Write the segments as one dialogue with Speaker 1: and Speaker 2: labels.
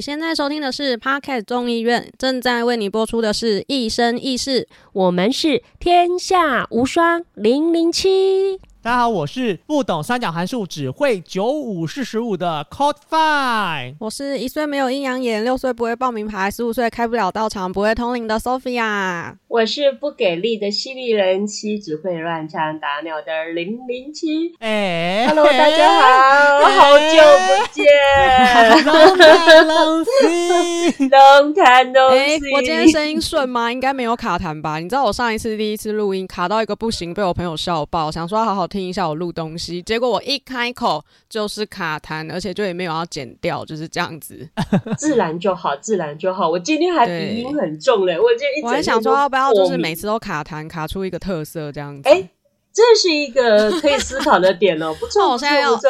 Speaker 1: 你现在收听的是 Pocket 众议院，正在为你播出的是《一生一世》。
Speaker 2: 我们是天下无双零零七，
Speaker 3: 大家好，我是不懂三角函数，只会九五四十五的 Code Five。
Speaker 1: 我是一岁没有阴阳眼，六岁不会报名牌，十五岁开不了道场，不会通灵的 Sophia。
Speaker 2: 我是不给力的犀利人妻，只会乱枪打鸟的零零七。
Speaker 3: 哎
Speaker 2: ，Hello，大家好，好久不见
Speaker 3: ，Long time no
Speaker 2: see，Long time no see。
Speaker 1: 我今天声音顺吗？应该没有卡痰吧？你知道我上一次第一次录音卡到一个不行，被我朋友笑爆，想说好好听一下我录东西，结果我一开口就是卡痰，而且就也没有要剪掉，就是这样子，
Speaker 2: 自然就好，自然就好。我今天还鼻音很重嘞，我今天一
Speaker 1: 我还想说要不要就是每次都卡痰，卡出一个特色这样子。
Speaker 2: 哎，这是一个可以思考的点哦，不错，
Speaker 1: 我现在要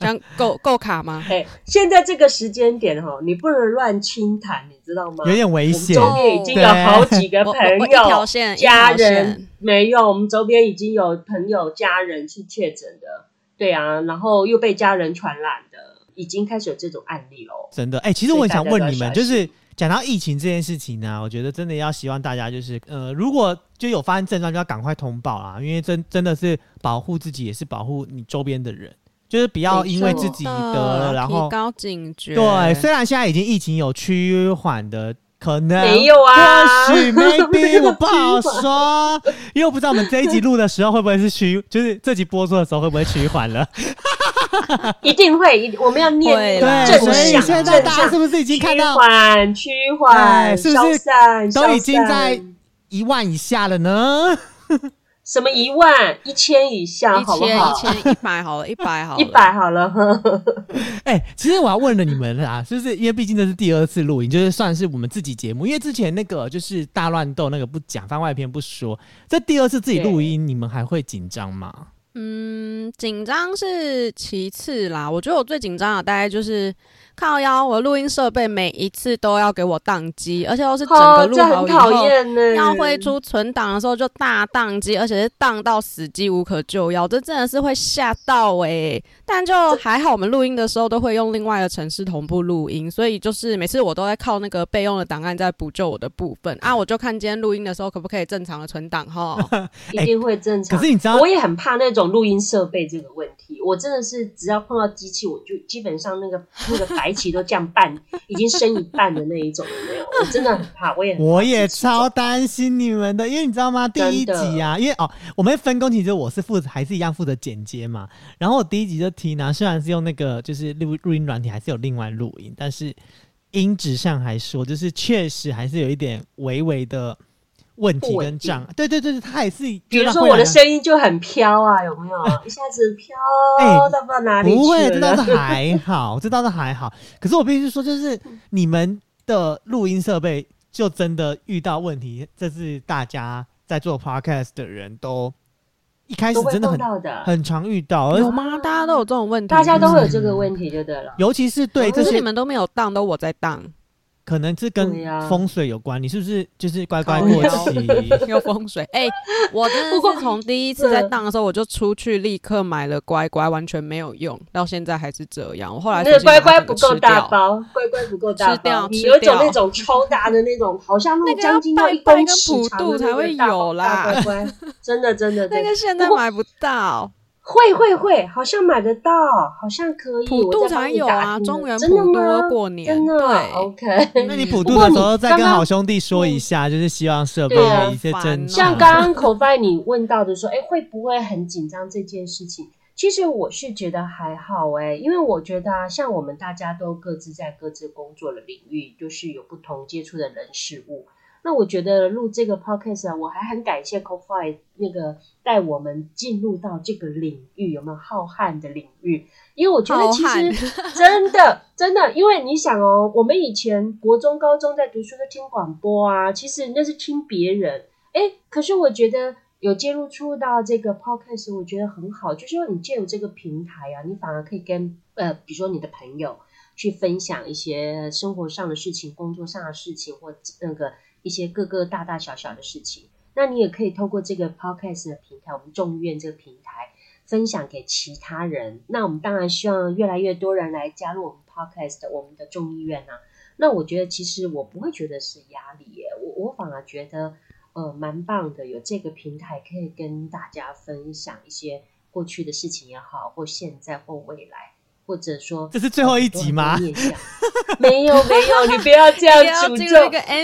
Speaker 2: 这
Speaker 1: 样够够卡吗？
Speaker 2: 哎，现在这个时间点哈，你不能乱轻谈，你知道吗？
Speaker 3: 有点危险。
Speaker 2: 周边已经有好几个朋友、家人没有，我们周边已经有朋友、家人是确诊的，对啊，然后又被家人传染的，已经开始有这种案例喽。
Speaker 3: 真的，哎，其实我想问你们，就是。讲到疫情这件事情呢，我觉得真的要希望大家就是，呃，如果就有发生症状，就要赶快通报啊，因为真真的是保护自己，也是保护你周边的人，就是不要因为自己得了，然后
Speaker 1: 提高警觉。
Speaker 3: 对，虽然现在已经疫情有趋缓的可能，
Speaker 2: 没有啊，
Speaker 3: 或许 maybe 我不好说，因为我不知道我们这一集录的时候会不会是趋，就是这集播出的时候会不会趋缓了。
Speaker 2: 一定会，我们要念正向。
Speaker 3: 现在大家是不是已经看到
Speaker 2: 趋缓、趋缓、
Speaker 3: 是不是都已经在一万以下了呢？
Speaker 2: 什么一万、一千以下？好不好？
Speaker 1: 一千、一百好了，一百好，
Speaker 2: 一百好了。
Speaker 3: 哎，其实我要问了你们啊，就是因为毕竟这是第二次录音，就是算是我们自己节目。因为之前那个就是大乱斗那个不讲番外篇不说，这第二次自己录音，你们还会紧张吗？
Speaker 1: 嗯，紧张是其次啦。我觉得我最紧张的大概就是靠腰，我录音设备每一次都要给我宕机，而且都是整个录好以后要挥出存档的时候就大宕机，而且是宕到死机无可救药，这真的是会吓到哎。但就还好，我们录音的时候都会用另外的城市同步录音，所以就是每次我都在靠那个备用的档案在补救我的部分啊。我就看今天录音的时候可不可以正常的存档哈，
Speaker 2: 一定会正常。
Speaker 3: 可是你知道，
Speaker 2: 我也很怕那种。录音设备这个问题，我真的是只要碰到机器，我就基本上那个那个白旗都降半，已经升一半的那一种没有。我真的很怕，我也
Speaker 3: 我也超担心你们的，因为你知道吗？第一集啊，因为哦，我们分工其实我是负责还是一样负责剪接嘛。然后我第一集就提呢，虽然是用那个就是录录音软体，还是有另外录音，但是音质上还说，就是确实还是有一点微微的。问题跟障，对对对对，他也是。
Speaker 2: 比如说我的声音就很飘啊，有没有？一下子飘到不知道哪里去
Speaker 3: 不会，这倒是还好，这倒是还好。可是我必须说，就是你们的录音设备就真的遇到问题，这是大家在做 podcast 的人都一开始真的很很常遇到，
Speaker 1: 有吗？大家都有这种问题，
Speaker 2: 大家都会有这个问题就对了。
Speaker 3: 尤其是对，
Speaker 1: 可是你们都没有当，都我在当。
Speaker 3: 可能是跟风水有关，你是不是就是乖乖过期？
Speaker 1: 有风水？哎，我真的是从第一次在 当的时候，我就出去立刻买了乖乖，完全没有用，到现在还是这样。我后来
Speaker 2: 那个乖乖不够大包，乖乖不够大包，你有一种那种超大的那种，好像那个将近要一公尺长
Speaker 1: 才会有啦。
Speaker 2: 乖乖，真的真的，
Speaker 1: 那个现在买不到。
Speaker 2: 会会会，好像买得到，好像可以。
Speaker 1: 普渡才有啊，中原普渡过年，
Speaker 2: 真的
Speaker 1: 对。
Speaker 2: OK，
Speaker 3: 那你普渡的时候再跟好兄弟说一下，就是希望设备一些真。
Speaker 2: 像刚刚口饭你问到的说，哎，会不会很紧张这件事情？其实我是觉得还好哎，因为我觉得啊，像我们大家都各自在各自工作的领域，就是有不同接触的人事物。那我觉得录这个 podcast 啊，我还很感谢 CoFi 那个带我们进入到这个领域，有没有浩瀚的领域？因为我觉得其实 真的真的，因为你想哦，我们以前国中、高中在读书都听广播啊，其实那是听别人。哎，可是我觉得有接入出到这个 podcast，我觉得很好，就是说你借由这个平台啊，你反而可以跟呃，比如说你的朋友去分享一些生活上的事情、工作上的事情，或那个一些各个大大小小的事情。那你也可以透过这个 podcast 的平台，我们众议院这个平台分享给其他人。那我们当然希望越来越多人来加入我们 podcast，我们的众议院啊。那我觉得其实我不会觉得是压力耶，我我反而觉得。呃，蛮棒的，有这个平台可以跟大家分享一些过去的事情也好，或现在或未来。或者说
Speaker 3: 这是最后一集吗？
Speaker 2: 没有没有，你不要这样诅咒。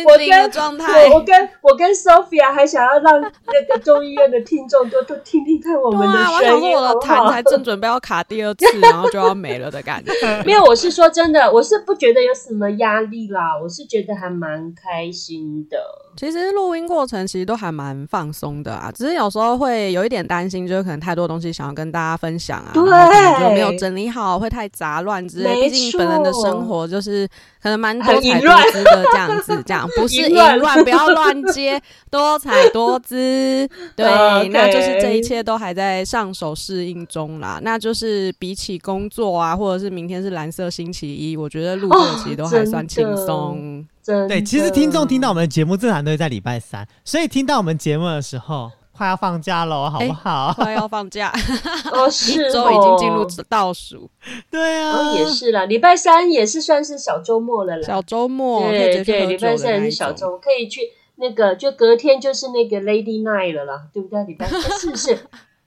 Speaker 1: 我跟
Speaker 2: 我跟我跟 Sophia 还想要让那个中医院的听众多多听听看我们的声音。
Speaker 1: 我的
Speaker 2: 痰
Speaker 1: 才正准备要卡第二次，然后就要没了的感觉。
Speaker 2: 没有，我是说真的，我是不觉得有什么压力啦，我是觉得还蛮开心的。
Speaker 1: 其实录音过程其实都还蛮放松的啊，只是有时候会有一点担心，就是可能太多东西想要跟大家分享啊，
Speaker 2: 对，
Speaker 1: 就没有整理好，会太杂乱之类。毕竟本人的生活就是可能蛮多彩多姿的这样子，这样不是淫乱，不要乱接，多彩多姿。对，那就是这一切都还在上手适应中啦。那就是比起工作啊，或者是明天是蓝色星期一，我觉得录这其实都还算轻松。
Speaker 3: 对，其实听众听到我们的节目，正常都会在礼拜三，所以听到我们节目的时候，快要放假了，好不好？
Speaker 1: 快要放假，
Speaker 2: 哦，是，
Speaker 1: 周已经进入倒数。
Speaker 3: 对啊，
Speaker 2: 也是啦，礼拜三也是算是小周末了啦。
Speaker 1: 小周末，
Speaker 2: 对对，礼拜三是小周，可以去那个，就隔天就是那个 Lady Night 了啦，对不对？礼拜三是不是？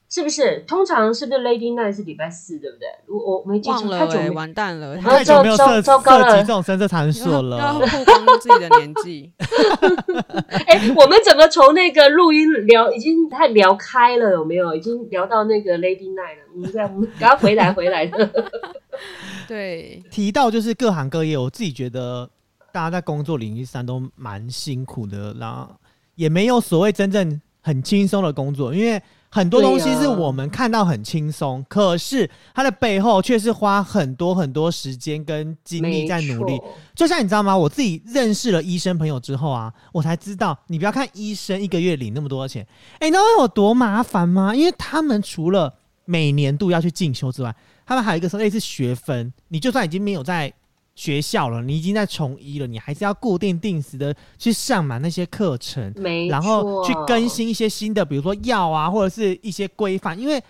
Speaker 2: 是不是？通常是不是 Lady Night 是礼拜四，对不对？我我没记住，太久没
Speaker 1: 完蛋了，
Speaker 3: 太久没有涉涉及这种深色场所了，
Speaker 1: 要曝光自己的年纪。
Speaker 2: 哎，我们怎么从那个录音聊，已经太聊开了，有没有？已经聊到那个 Lady Night 了。我们再我们赶快回来回来的。
Speaker 1: 对，
Speaker 3: 提到就是各行各业，我自己觉得大家在工作领域上都蛮辛苦的，然后也没有所谓真正很轻松的工作，因为。很多东西是我们看到很轻松，可是它的背后却是花很多很多时间跟精力在努力。就像你知道吗？我自己认识了医生朋友之后啊，我才知道，你不要看医生一个月领那么多钱，哎，你知道有多麻烦吗？因为他们除了每年度要去进修之外，他们还有一个类似学分，你就算已经没有在。学校了，你已经在从医了，你还是要固定定时的去上满那些课程，然后去更新一些新的，比如说药啊，或者是一些规范，因为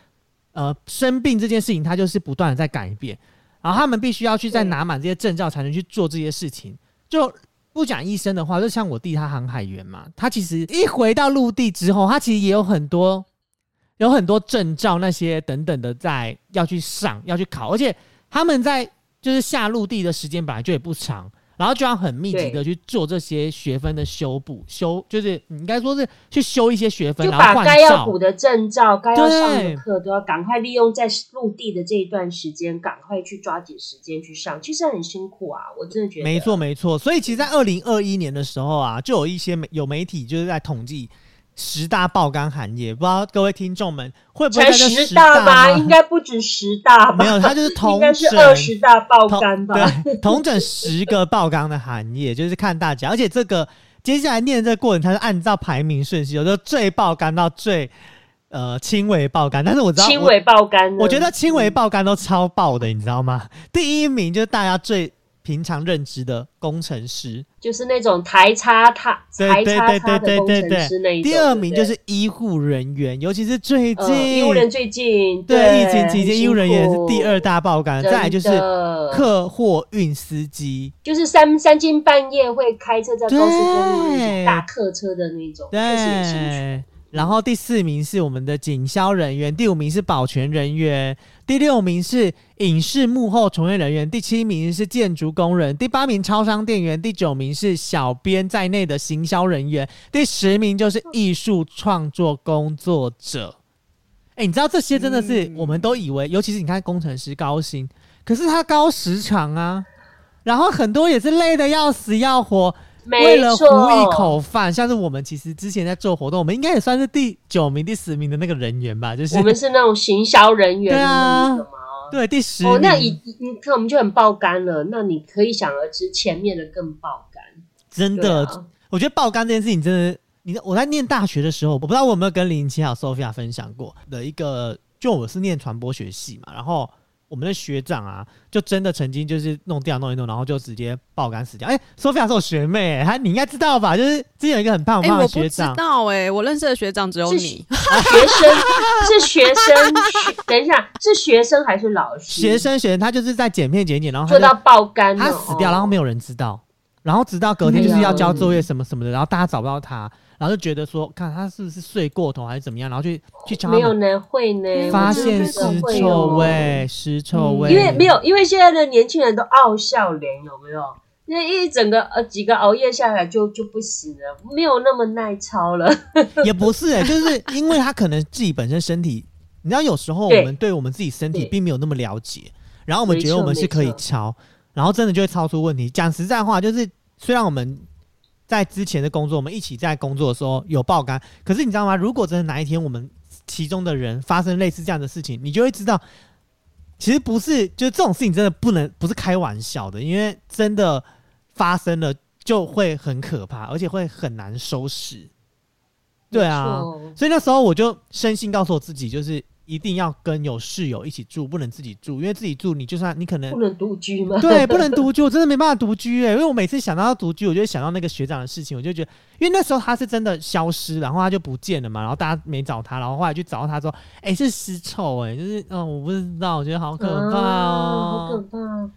Speaker 3: 呃生病这件事情它就是不断的在改变，然后他们必须要去再拿满这些证照才能去做这些事情。就不讲医生的话，就像我弟他航海员嘛，他其实一回到陆地之后，他其实也有很多有很多证照那些等等的在要去上要去考，而且他们在。就是下陆地的时间本来就也不长，然后就要很密集的去做这些学分的修补，修就是你应该说是去修一些学分，
Speaker 2: 就把该要补的证照、该要上的课都要赶快利用在陆地的这一段时间，赶快去抓紧时间去上。其实很辛苦啊，我真的觉得。
Speaker 3: 没错没错，所以其实，在二零二一年的时候啊，就有一些媒有媒体就是在统计。十大爆肝行业，不知道各位听众们会不会在十
Speaker 2: 大
Speaker 3: 吗？
Speaker 2: 应该不止十大，
Speaker 3: 没有，它就是同
Speaker 2: 整二十大爆肝吧？
Speaker 3: 对，同整十个爆肝的行业，就是看大家。而且这个接下来念这个过程，它是按照排名顺序，有的最爆肝到最呃轻微爆肝。但是我知道
Speaker 2: 轻微爆肝，
Speaker 3: 我觉得轻微爆肝都超爆的，你知道吗？第一名就是大家最。平常认知的工程师，
Speaker 2: 就是那种台插他台叉叉的工程师那一
Speaker 3: 第二名就是医护人员，尤其是最近
Speaker 2: 医护人最近
Speaker 3: 对疫情期间，医护人员是第二大爆肝。再来就是客货运司机，
Speaker 2: 就是三三更半夜会开车在高速公路那种大客车的那种，
Speaker 3: 对。然后第四名是我们的警消人员，第五名是保全人员，第六名是影视幕后从业人员，第七名是建筑工人，第八名超商店员，第九名是小编在内的行销人员，第十名就是艺术创作工作者。哎，你知道这些真的是我们都以为，尤其是你看工程师高薪，可是他高时长啊，然后很多也是累的要死要活。为了糊一口饭，像是我们其实之前在做活动，我们应该也算是第九名、第十名的那个人员吧。就是
Speaker 2: 我们是那种行销人员，
Speaker 3: 对
Speaker 2: 啊，
Speaker 3: 对第十。
Speaker 2: 哦，那一你看我们就很爆肝了。那你可以想而知，前面的更爆肝。
Speaker 3: 真的，我觉得爆肝这件事情真的。你我在念大学的时候，我不知道我有没有跟林奇还有 Sophia 分享过的一个，就我是念传播学系嘛，然后。我们的学长啊，就真的曾经就是弄掉弄一弄，然后就直接爆肝死掉。哎，Sophia 是我学妹，她你应该知道吧？就是之前有一个很胖胖的学长。
Speaker 1: 知道哎，我认识的学长只有你。
Speaker 2: 学生是学生，等一下是学生还是老师？
Speaker 3: 学生学生，他就是在剪片剪剪，然后
Speaker 2: 做到爆肝，
Speaker 3: 他死掉，然后没有人知道，然后直到隔天就是要交作业什么什么的，然后大家找不到他。然后就觉得说，看他是不是睡过头还是怎么样，然后去去敲
Speaker 2: 没有呢，会呢，
Speaker 3: 发现尸臭味，尸臭味。
Speaker 2: 因为没有，因为现在的年轻人都傲笑脸，有没有？那一整个呃几个熬夜下来就就不行了，没有那么耐操了。
Speaker 3: 也不是哎，就是因为他可能自己本身身体，你知道有时候我们对我们自己身体并没有那么了解，然后我们觉得我们是可以敲，然后真的就会超出问题。讲实在话，就是虽然我们。在之前的工作，我们一起在工作的时候有爆肝。可是你知道吗？如果真的哪一天我们其中的人发生类似这样的事情，你就会知道，其实不是，就是这种事情真的不能不是开玩笑的，因为真的发生了就会很可怕，而且会很难收拾。对啊，所以那时候我就深信告诉我自己，就是。一定要跟有室友一起住，不能自己住，因为自己住你就算你可能
Speaker 2: 不能独居吗？
Speaker 3: 对，不能独居，我真的没办法独居哎，因为我每次想到要独居，我就想到那个学长的事情，我就觉得，因为那时候他是真的消失，然后他就不见了嘛，然后大家没找他，然后后来去找到他说，哎，是尸臭哎，就是嗯，我不知道，我觉得好可怕
Speaker 2: 哦，好可怕。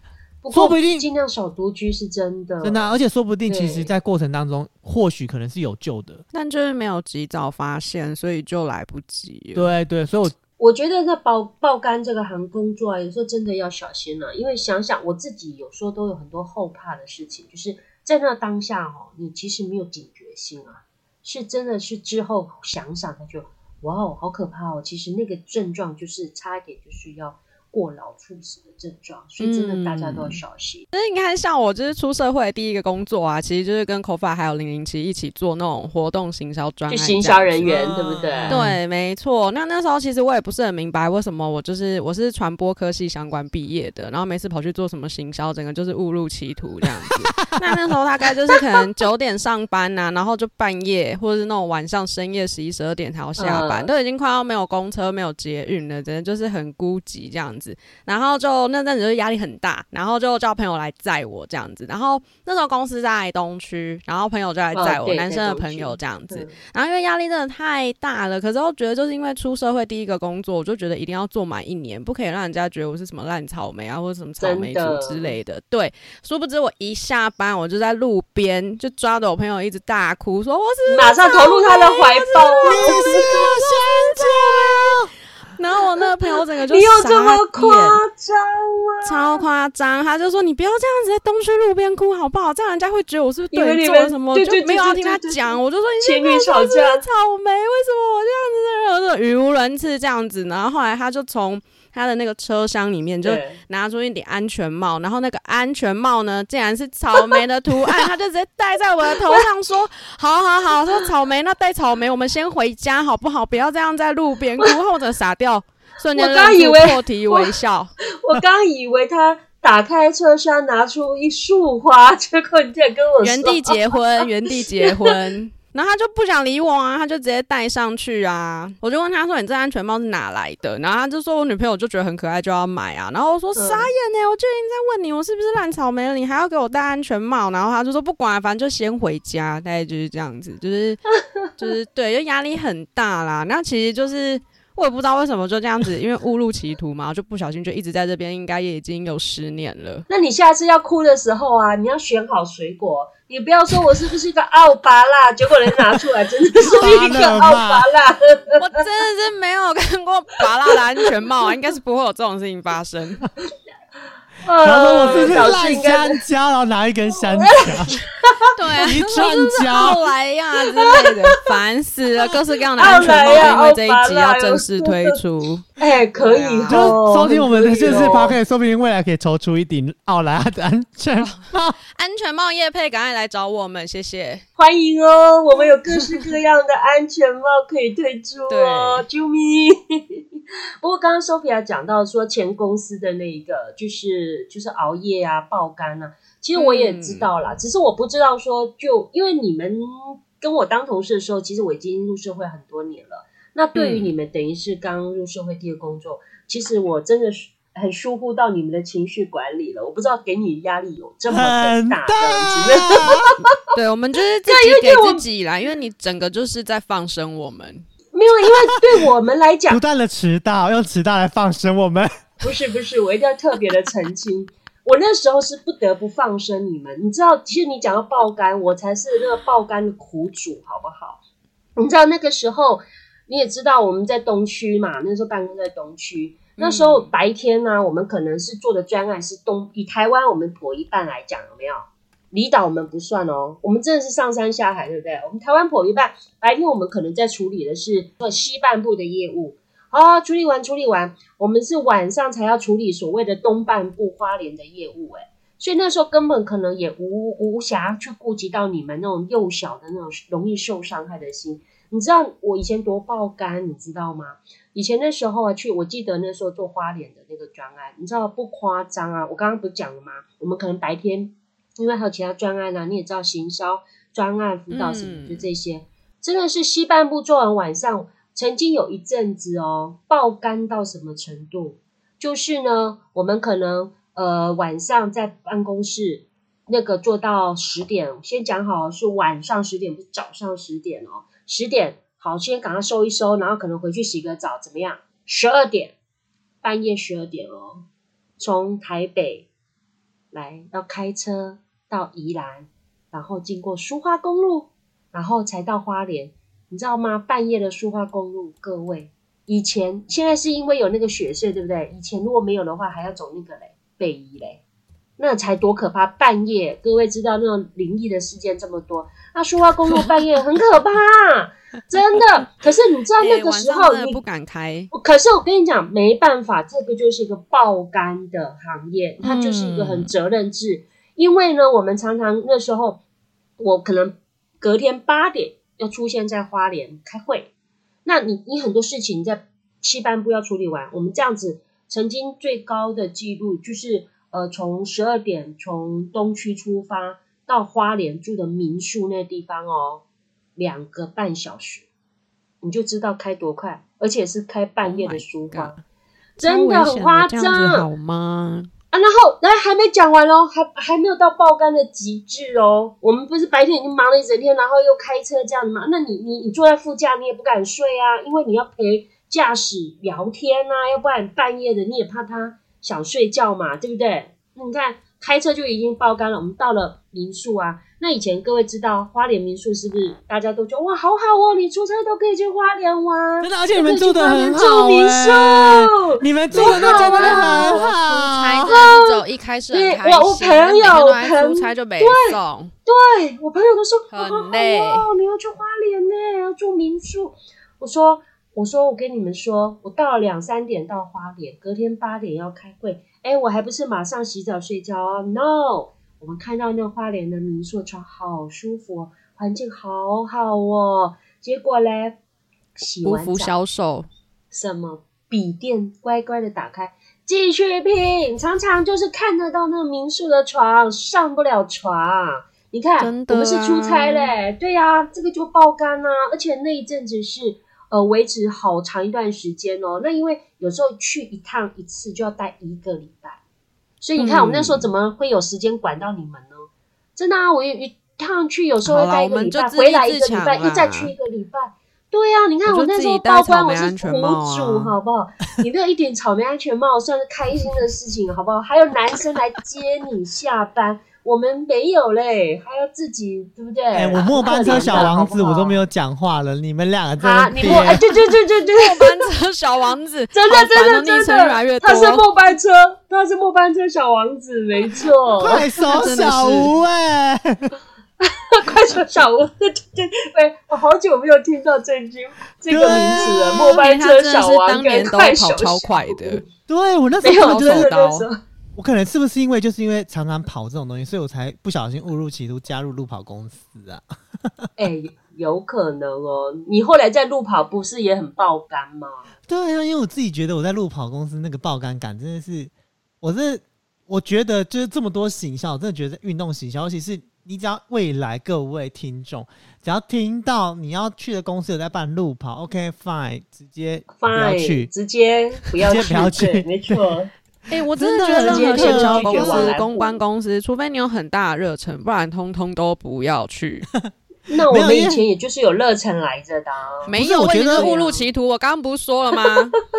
Speaker 3: 说不定
Speaker 2: 尽量少独居是真的，
Speaker 3: 真的，而且说不定其实在过程当中，或许可能是有救的，
Speaker 1: 但就是没有及早发现，所以就来不及。
Speaker 3: 对对，所以我。
Speaker 2: 我觉得在爆爆肝这个行工作啊，有时候真的要小心了，因为想想我自己有时候都有很多后怕的事情，就是在那当下哦，你其实没有警觉性啊，是真的是之后想想他就哇哦，好可怕哦，其实那个症状就是差一点就是要。过劳猝死的症状，所以真的大家都要小心。
Speaker 1: 其实你看，像我就是出社会第一个工作啊，其实就是跟 c o f a 还有零零七一起做那种活动行销专，就
Speaker 2: 行销人员，对不对？
Speaker 1: 对，没错。那那时候其实我也不是很明白，为什么我就是我是传播科系相关毕业的，然后每次跑去做什么行销，整个就是误入歧途这样子。那那时候大概就是可能九点上班呐，然后就半夜或者是那种晚上深夜十一十二点才要下班，都已经快要没有公车、没有捷运了，真的就是很孤寂这样子。然后就那阵子就压力很大，然后就叫朋友来载我这样子。然后那时候公司在东区，然后朋友就来载我，男生的朋友这样子。然后因为压力真的太大了，可是我觉得就是因为出社会第一个工作，我就觉得一定要做满一年，不可以让人家觉得我是什么烂草莓啊，或者什么草莓族之类的。对，殊不知我一下班，我就在路边就抓着我朋友一直大哭，说我是
Speaker 2: 马上投入他的怀抱，
Speaker 1: 然后我那个朋友整个就
Speaker 2: 你有这么夸张吗？
Speaker 1: 超夸张！他就说你不要这样子在东区路边哭好不好？这样人家会觉得我是不是对你做了什么？就没有要听他讲。我就说
Speaker 2: 情侣吵架，
Speaker 1: 草莓为什么我这样子？的人语无伦次这样子。然后后来他就从。他的那个车厢里面就拿出一顶安全帽，然后那个安全帽呢，竟然是草莓的图案，他就直接戴在我的头上，说：“好好好，说草莓，那戴草莓，我们先回家好不好？不要这样在路边哭。”或者傻掉，瞬间破涕为笑。
Speaker 2: 我刚以为他打开车厢拿出一束花，结果你在跟我
Speaker 1: 原地结婚，原地结婚。然后他就不想理我啊，他就直接戴上去啊。我就问他说：“你这安全帽是哪来的？”然后他就说：“我女朋友就觉得很可爱，就要买啊。”然后我说：“傻眼呢，我就已经在问你，我是不是烂草莓了？你还要给我戴安全帽？”然后他就说：“不管，反正就先回家。”大概就是这样子，就是就是对，就压力很大啦。那其实就是我也不知道为什么就这样子，因为误入歧途嘛，就不小心就一直在这边，应该也已经有十年了。
Speaker 2: 那你下次要哭的时候啊，你要选好水果。你不要说我是不是一个奥巴啦，结果人拿出来真的是一个奥巴啦。
Speaker 1: 我真的是没有看过巴拉的安全帽，应该是不会有这种事情发生。
Speaker 3: 然后我是烂香蕉，然后拿一根香蕉，
Speaker 1: 对，
Speaker 3: 一串蕉，
Speaker 1: 后来呀之类的，烦死了，各式各样的安全帽，因为这一集要正式推出。
Speaker 2: 哎，可以，
Speaker 3: 就收听我们的就是 p o d 说不定未来可以抽出一顶奥莱的安全帽。
Speaker 1: 安全帽叶佩，赶快来找我们，谢谢，
Speaker 2: 欢迎哦，我们有各式各样的安全帽可以推出哦，啾咪。不过刚刚 Sophia 讲到说前公司的那一个，就是就是熬夜啊、爆肝啊，其实我也知道啦，只是我不知道说就因为你们跟我当同事的时候，其实我已经入社会很多年了。那对于你们，等于是刚入社会第一个工作，其实我真的是很疏忽到你们的情绪管理了。我不知道给你压力有这么大，
Speaker 1: 对，我们就是自己给自己啦，因为你整个就是在放生我们。
Speaker 2: 没有，因为对我们来讲，
Speaker 3: 不断的迟到，用迟到来放生我们。
Speaker 2: 不是不是，我一定要特别的澄清，我那时候是不得不放生你们。你知道，其实你讲到爆肝，我才是那个爆肝的苦主，好不好？你知道那个时候，你也知道我们在东区嘛，那时候办公在东区，那时候白天呢，我们可能是做的专案是东，以台湾我们破一半来讲，有没有？离岛我们不算哦，我们真的是上山下海，对不对？我们台湾破一半，白天我们可能在处理的是西半部的业务。啊，处理完处理完，我们是晚上才要处理所谓的东半部花莲的业务，诶所以那时候根本可能也无无暇去顾及到你们那种幼小的那种容易受伤害的心。你知道我以前多爆肝，你知道吗？以前那时候啊，去我记得那时候做花莲的那个专案，你知道不夸张啊？我刚刚不是讲了吗？我们可能白天因为还有其他专案啊，你也知道行销专案辅导什么，就这些，真的是西半部做完晚上。曾经有一阵子哦，爆肝到什么程度？就是呢，我们可能呃晚上在办公室那个做到十点，先讲好是晚上十点，不是早上十点哦。十点好，先赶快收一收，然后可能回去洗个澡，怎么样？十二点，半夜十二点哦，从台北来要开车到宜兰，然后经过苏花公路，然后才到花莲。你知道吗？半夜的苏花公路，各位，以前现在是因为有那个雪隧，对不对？以前如果没有的话，还要走那个嘞，北宜嘞，那才多可怕！半夜，各位知道那种灵异的事件这么多，那苏花公路半夜很可怕，真的。可是你知道那个时候 你
Speaker 1: 不敢开，
Speaker 2: 可是我跟你讲，没办法，这个就是一个爆肝的行业，它就是一个很责任制。因为呢，我们常常那时候，我可能隔天八点。要出现在花莲开会，那你你很多事情在西半部要处理完。我们这样子曾经最高的记录就是，呃，从十二点从东区出发到花莲住的民宿那地方哦，两个半小时，你就知道开多快，而且是开半夜的书房，真的很夸张，
Speaker 1: 好吗？
Speaker 2: 啊，然后来还没讲完哦，还还没有到爆肝的极致哦。我们不是白天已经忙了一整天，然后又开车这样子嘛？那你你你坐在副驾，你也不敢睡啊，因为你要陪驾驶聊天啊，要不然半夜的你也怕他想睡觉嘛，对不对？你看。开车就已经爆肝了。我们到了民宿啊，那以前各位知道花莲民宿是不是？大家都觉得哇，好好哦，你出差都可以去花莲玩，
Speaker 3: 真的，而且你们住的很
Speaker 2: 好，民宿，
Speaker 3: 你们住的真的很好。出
Speaker 1: 差一开始很开心，
Speaker 2: 我我朋友
Speaker 1: 出差就没送，
Speaker 2: 对我朋友都说
Speaker 1: 很累，
Speaker 2: 你要去花莲呢，要住民宿。我说我说我跟你们说，我到了两三点到花莲，隔天八点要开会。哎，我还不是马上洗澡睡觉啊！No，我们看到那花莲的民宿床好舒服哦，环境好好哦。结果嘞，洗完
Speaker 1: 服销售
Speaker 2: 什么笔电乖乖的打开继续拼，常常就是看得到那民宿的床上不了床。你看，我们是出差嘞，对呀，这个就爆肝啊！而且那一阵子是。呃，维持好长一段时间哦。那因为有时候去一趟一次就要待一个礼拜，所以你看我们那时候怎么会有时间管到你们呢？真的啊，我一趟去有时候会待一个礼拜，回来一个礼拜，又再去一个礼拜。对呀，你看我那时候报关我是苦主，好不好？你没有一点草莓安全帽算是开心的事情，好不好？还有男生来接你下班。我们没有嘞，还要自己，对不对？哎，
Speaker 3: 我末班车小王子，我都没有讲话了，你们两个在
Speaker 2: 那边。哎，对对对对对，
Speaker 1: 末班车小王子，
Speaker 2: 真的真的
Speaker 1: 真的，
Speaker 2: 他是末班车，他是末班车小王子，没错。
Speaker 3: 快手小吴哎，
Speaker 2: 快手小吴，对对对，喂，我好久没有听到这句这个名字了。末班车小王跟快手
Speaker 1: 超快的，
Speaker 3: 对我那时候就在那时候。我可能是不是因为就是因为常常跑这种东西，所以我才不小心误入歧途加入路跑公司啊？
Speaker 2: 哎，有可能哦。你后来在路跑不是也很爆肝吗？
Speaker 3: 对啊，因为我自己觉得我在路跑公司那个爆肝感真的是，我是我觉得就是这么多行销，我真的觉得运动行销，尤其是你只要未来各位听众，只要听到你要去的公司有在办路跑，OK fine，直接不要去，
Speaker 2: 直接不要
Speaker 3: 不要去，
Speaker 2: 没错。
Speaker 1: 哎，我真的觉得任何营销公司、公关公司，除非你有很大的热忱，不然通通都不要去。
Speaker 2: 那我们以前也就是有热忱来着的，
Speaker 1: 没有，我觉得误入歧途。我刚刚不是说了吗？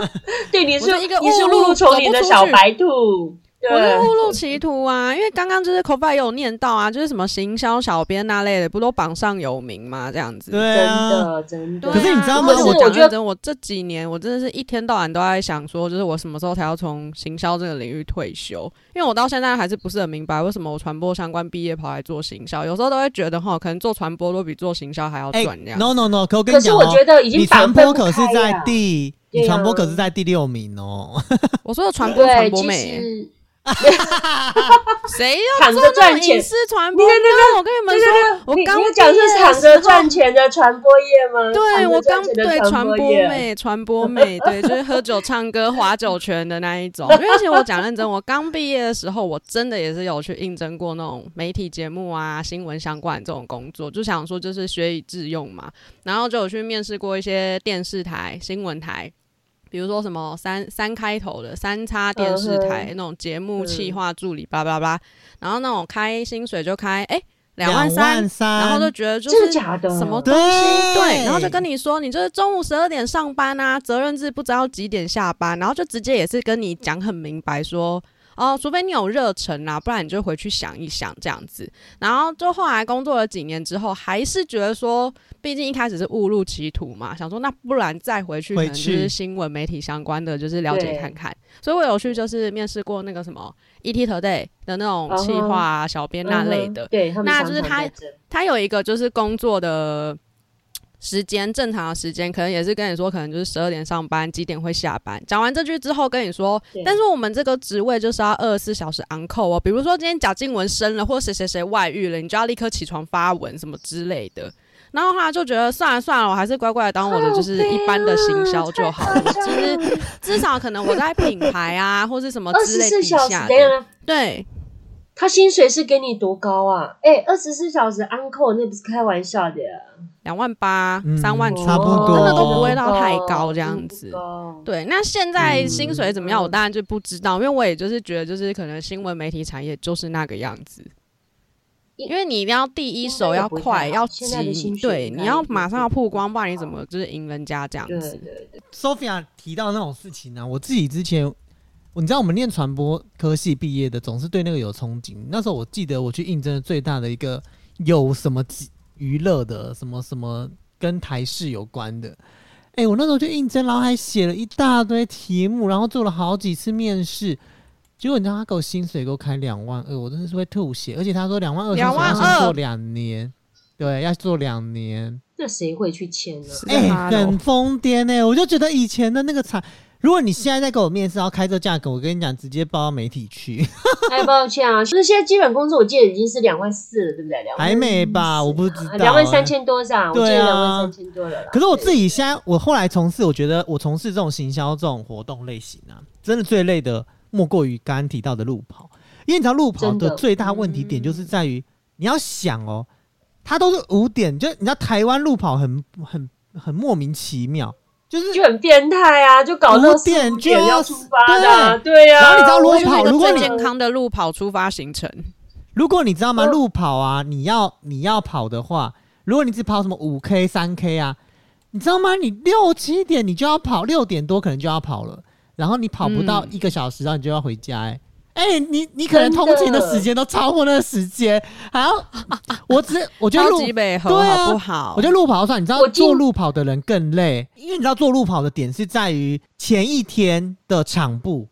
Speaker 2: 对，你是一个误入丛林的小白兔。
Speaker 1: 我是误入歧途啊，因为刚刚就是 c o f i 有念到啊，就是什么行销小编那类的，不都榜上有名吗？这样子，
Speaker 3: 对
Speaker 2: 啊，真的真的。
Speaker 3: 可是你知道吗？
Speaker 1: 我讲认真，我这几年我真的是一天到晚都在想说，就是我什么时候才要从行销这个领域退休？因为我到现在还是不是很明白，为什么我传播相关毕业跑来做行销？有时候都会觉得哈，可能做传播都比做行销还要赚。这样
Speaker 3: ，no no no，可我跟你讲
Speaker 2: 哦，你
Speaker 3: 传播可是在第，你传播可是在第六名哦。
Speaker 1: 我说的传播传播美。谁要
Speaker 2: 躺着赚钱？
Speaker 1: 传播？对对对，我跟你们说，我刚
Speaker 2: 讲是躺着赚钱的传播业吗？
Speaker 1: 对，我刚对传播妹，传播妹，对，就是喝酒、唱歌、划酒泉的那一种。因为其实我讲认真，我刚毕业的时候，我真的也是有去应征过那种媒体节目啊、新闻相关这种工作，就想说就是学以致用嘛。然后就有去面试过一些电视台、新闻台。比如说什么三三开头的三叉电视台那种节目企划助理，叭叭叭，然后那种开薪水就开哎两万三，然后就觉得就是什么东西？对，然后就跟你说你就是中午十二点上班啊，责任制不知道几点下班，然后就直接也是跟你讲很明白说。哦，除非你有热忱啊，不然你就回去想一想这样子。然后就后来工作了几年之后，还是觉得说，毕竟一开始是误入歧途嘛，想说那不然再回去，可能就是新闻媒体相关的，就是了解看看。所以我有去就是面试过那个什么 ET Today 的那种企划小编那类的，
Speaker 2: 对，
Speaker 1: 那就是他他有一个就是工作的。时间正常的时间，可能也是跟你说，可能就是十二点上班，几点会下班。讲完这句之后，跟你说，但是我们这个职位就是要二十四小时 on call 哦。比如说今天贾静雯生了，或谁谁谁外遇了，你就要立刻起床发文什么之类的。然后后来就觉得算了算了，我还是乖乖的当我的就是一般的行销就好了。其实至少可能我在品牌啊，或是什么之类底下的。对，
Speaker 2: 他薪水是给你多高啊？哎，二十四小时 on call 那不是开玩笑的。
Speaker 1: 两万八、三万
Speaker 3: 差不多，
Speaker 1: 真的都不会到太高这样子。对，那现在薪水怎么样？我当然就不知道，因为我也就是觉得，就是可能新闻媒体产业就是那个样子。因为你一定要第一手，要快，要急，对，你要马上要曝光，不然你怎么就是赢人家这样子
Speaker 3: ？Sophia 提到那种事情呢，我自己之前，你知道我们念传播科系毕业的，总是对那个有憧憬。那时候我记得我去应征的最大的一个有什么？娱乐的什么什么跟台式有关的，哎，我那时候就应征，然后还写了一大堆题目，然后做了好几次面试，结果你知道他给我薪水给我开两万二，我真的是会吐血。而且他说两万二，
Speaker 1: 两万
Speaker 3: 二做两年，对，要做两年，
Speaker 2: 那谁会去签呢？
Speaker 3: 哎，很疯癫哎，我就觉得以前的那个产。如果你现在在跟我面试，要开这价格，我跟你讲，直接报到媒体去。
Speaker 2: 太 抱歉啊，就是现在基本工资，我记得已经是两万四了，对不对？两
Speaker 3: 还没吧？我不知道。
Speaker 2: 两万三千多是吧？对啊两万三千多了。
Speaker 3: 可是我自己现在，我后来从事，我觉得我从事这种行销这种活动类型啊，真的最累的莫过于刚刚提到的路跑，因为你知道路跑的最大问题点就是在于你要想哦，它都是五点，就你知道台湾路跑很很很莫名其妙。就是
Speaker 2: 就很变态啊，就搞那种
Speaker 3: 点
Speaker 2: 就要出发的，对呀。
Speaker 3: 然后你知道路跑，如果
Speaker 1: 最健康的路跑出发行程，
Speaker 3: 如果你知道吗？路跑啊，你要你要跑的话，如果你只跑什么五 K、三 K 啊，你知道吗？你六七点你就要跑，六点多可能就要跑了，然后你跑不到一个小时，然后你就要回家，哎。哎，你你可能通勤的时间都超过那个时间，还要我只我觉得路
Speaker 1: 对
Speaker 3: 啊，
Speaker 1: 不好。
Speaker 3: 我觉得路跑算，你知道做路跑的人更累，因为你知道做路跑的点是在于前一天的场部，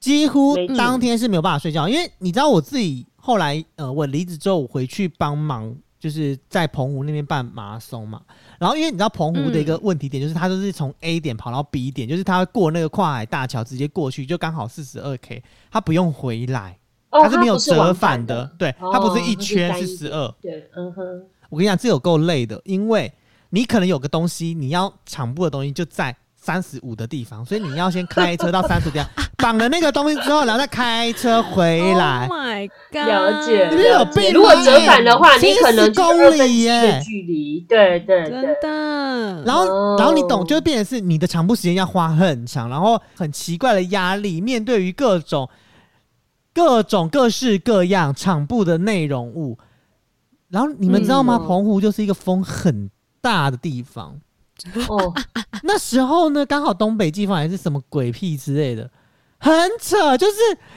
Speaker 3: 几乎当天是没有办法睡觉，因为你知道我自己后来呃，我离职之后我回去帮忙。就是在澎湖那边办马拉松嘛，然后因为你知道澎湖的一个问题点，就是它都是从 A 点跑到 B 点，就是它过那个跨海大桥直接过去，就刚好四十二 K，它不用回来，它是没有折返的，对，它不是一圈是十二，
Speaker 2: 对，嗯哼，
Speaker 3: 我跟你讲，这有够累的，因为你可能有个东西，你要抢步的东西就在三十五的地方，所以你要先开车到三十五，绑了那个东西之后，然后再开车回来。
Speaker 1: Oh my god！
Speaker 2: 了解，
Speaker 3: 你有病
Speaker 2: 如果折返的话，你可能
Speaker 3: 公里耶
Speaker 2: 距离，对对对，
Speaker 1: 真的。
Speaker 3: 然后，然后你懂，就变成是你的长步时间要花很长，然后很奇怪的压力，面对于各种各种各式各样场部的内容物。然后你们知道吗？澎湖就是一个风很大的地方。哦，那时候呢，刚好东北季风还是什么鬼屁之类的，很扯。就是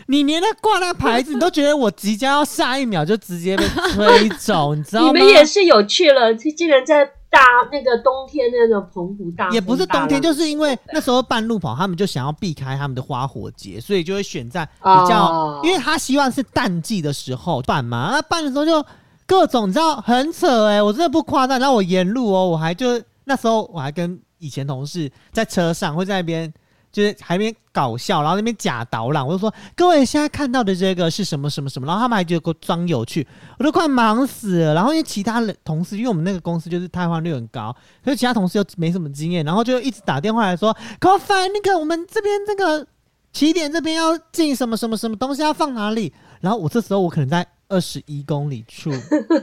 Speaker 3: 你连那挂那牌子，你都觉得我即将要下一秒就直接被吹走，你知道 吗？
Speaker 2: 你们也是有趣了，竟然在大那个冬天那种澎湖大，
Speaker 3: 也不是冬天，就是因为那时候半路跑，他们就想要避开他们的花火节，所以就会选在比较，因为他希望是淡季的时候办嘛。那办的时候就各种，你知道很扯哎，我真的不夸张。然后我沿路哦，我还就。那时候我还跟以前同事在车上，会在那边就是还边搞笑，然后那边假导览，我就说各位现在看到的这个是什么什么什么，然后他们还觉得装有趣，我都快忙死了。然后因为其他的同事，因为我们那个公司就是瘫痪率很高，所以其他同事又没什么经验，然后就一直打电话来说，Coffee 那个我们这边这个起点这边要进什么什么什么东西要放哪里？然后我这时候我可能在二十一公里处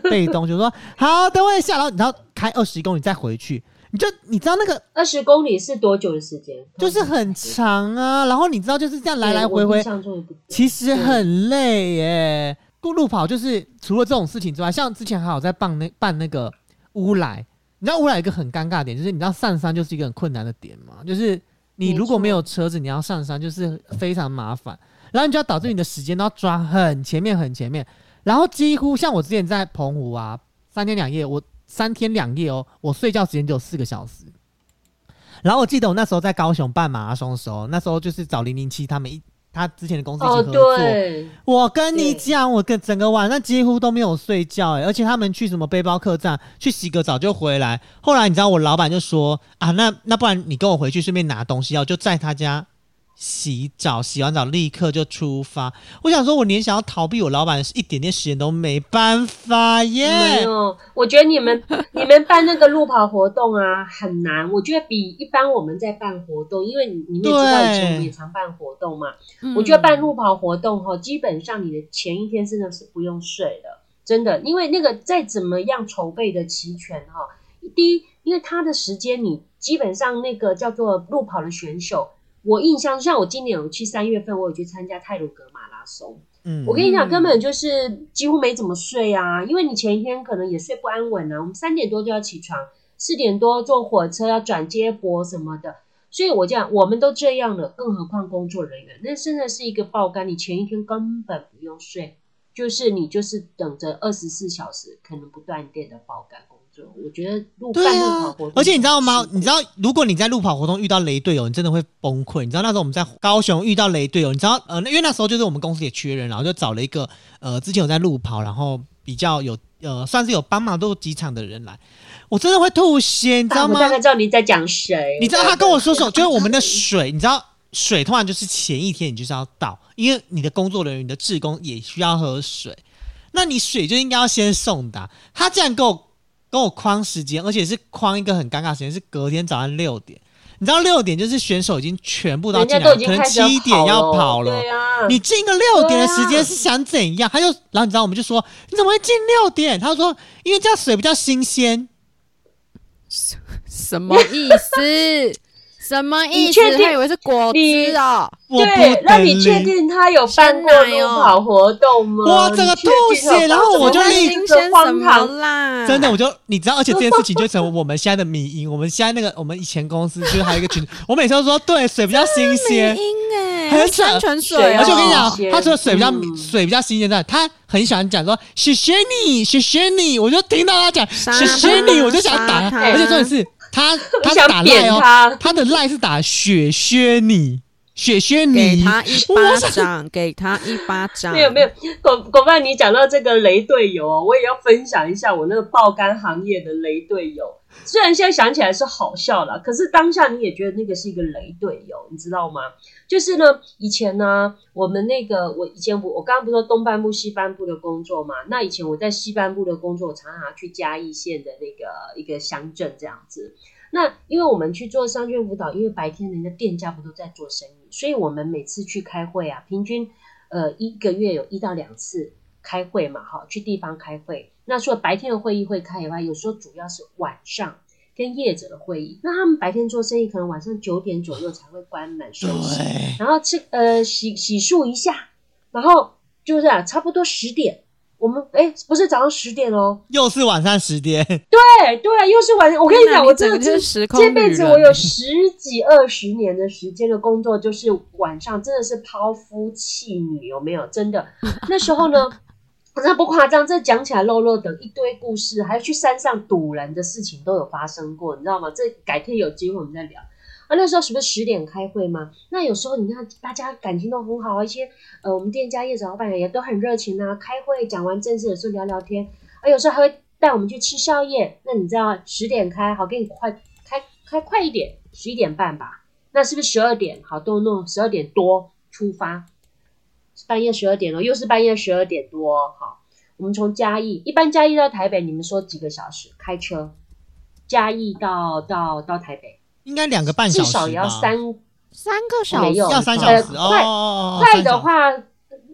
Speaker 3: 被动，就说好等我一下，然后然后开二十一公里再回去。你就你知道那个
Speaker 2: 二十公里是多久的时间？
Speaker 3: 就是很长啊，然后你知道就是这样来来回回，其实很累耶。过路跑就是除了这种事情之外，像之前还有在办那办那个乌来，你知道乌来一个很尴尬点，就是你知道上山就是一个很困难的点嘛，就是你如果没有车子，你要上山就是非常麻烦，然后你就要导致你的时间都要抓很前面很前面，然后几乎像我之前在澎湖啊，三天两夜我。三天两夜哦，我睡觉时间只有四个小时。然后我记得我那时候在高雄办马拉松的时候，那时候就是找零零七他们一他之前的公司一起合作。我跟你讲，我跟整个晚上几乎都没有睡觉哎，而且他们去什么背包客栈去洗个澡就回来。后来你知道我老板就说啊，那那不然你跟我回去顺便拿东西要就在他家。洗澡，洗完澡立刻就出发。我想说，我连想要逃避我老板一点点时间都没办法耶。
Speaker 2: 没有，我觉得你们 你们办那个路跑活动啊很难。我觉得比一般我们在办活动，因为你你也知道以前我们也常办活动嘛。我觉得办路跑活动哈，基本上你的前一天真的是不用睡的，真的，因为那个再怎么样筹备的齐全哈，第一，因为他的时间你基本上那个叫做路跑的选手。我印象像我今年有去三月份，我有去参加泰鲁格马拉松。嗯，我跟你讲，根本就是几乎没怎么睡啊，因为你前一天可能也睡不安稳啊。我们三点多就要起床，四点多坐火车要转接驳什么的，所以我讲我们都这样了，更何况工作人员，那真的是一个爆肝。你前一天根本不用睡，就是你就是等着二十四小时可能不断电的爆肝。我觉得路半路跑活动，
Speaker 3: 而且你知道吗？你知道，如果你在路跑活动遇到雷队友，你真的会崩溃。你知道那时候我们在高雄遇到雷队友，你知道呃，因为那时候就是我们公司也缺人，然后就找了一个呃之前有在路跑，然后比较有呃算是有帮忙都几场的人来，我真的会吐血，你知道吗？
Speaker 2: 大概知道你在讲谁。
Speaker 3: 你知道他跟我说说，就是我们的水，你知道水通常就是前一天你就是要倒，因为你的工作人员、你的职工也需要喝水，那你水就应该要先送达。他竟然给我。跟我框时间，而且是框一个很尴尬时间，是隔天早上六点。你知道六点就是选手已经全部到进来，可能七点要跑了。你进个六点的时间是想怎样？他就，然后你知道我们就说你怎么会进六点？他说因为这样水比较新鲜。
Speaker 1: 什么意思？什么意思？他以为是果汁哦。
Speaker 2: 对，那你确定他有办过路跑活动吗？
Speaker 3: 哇，这个吐血，然后我就立
Speaker 1: 刻荒唐啦！
Speaker 3: 真的，我就你知道，而且这件事情就成为我们现在的迷因。我们现在那个，我们以前公司就是还有一个群，我每次都说，对，水比较新鲜，
Speaker 1: 很山泉水。
Speaker 3: 而且我跟你讲，他除了水比较水比较新鲜之外，他很喜欢讲说谢谢你，谢谢你，我就听到他讲谢谢你，我就想打他，而且重点是。他 他打赖哦，他的赖是打雪靴你，雪雪你，
Speaker 1: 给他一巴掌，给他一巴掌。
Speaker 2: 没有没有，果果伴，你讲到这个雷队友哦，我也要分享一下我那个爆肝行业的雷队友。虽然现在想起来是好笑了，可是当下你也觉得那个是一个雷队友，你知道吗？就是呢，以前呢，我们那个我以前我我刚刚不是说东半部西半部的工作嘛？那以前我在西半部的工作，我常常去嘉义县的那个一个乡镇这样子。那因为我们去做商圈辅导，因为白天人家店家不都在做生意，所以我们每次去开会啊，平均呃一个月有一到两次开会嘛，哈，去地方开会。那除了白天的会议会开以外，有时候主要是晚上跟业者的会议。那他们白天做生意，可能晚上九点左右才会关门休息，然后吃呃洗洗漱一下，然后就是啊，差不多十点。我们哎，不是早上十点哦，
Speaker 3: 又是晚上十点。
Speaker 2: 对对，又是晚上。我跟你讲，我真的这这辈子我有十几二十年的时间的工作，就是晚上真的是抛夫弃女，有没有？真的，那时候呢，那不夸张，这讲起来漏漏的一堆故事，还有去山上堵人的事情都有发生过，你知道吗？这改天有机会我们再聊。啊，那时候是不是十点开会吗？那有时候你看大家感情都很好，一些呃，我们店家业主老板也都很热情啊。开会讲完正事的时候聊聊天，啊，有时候还会带我们去吃宵夜。那你知道十点开好，给你快开开快一点，十一点半吧。那是不是十二点好都弄十二点多出发？半夜十二点了，又是半夜十二点多。好，我们从嘉义，一般嘉义到台北，你们说几个小时开车？嘉义到到到台北。
Speaker 3: 应该两个半小
Speaker 2: 时，至少也要三
Speaker 1: 三个小时，
Speaker 3: 要三小时。
Speaker 2: 快快的话，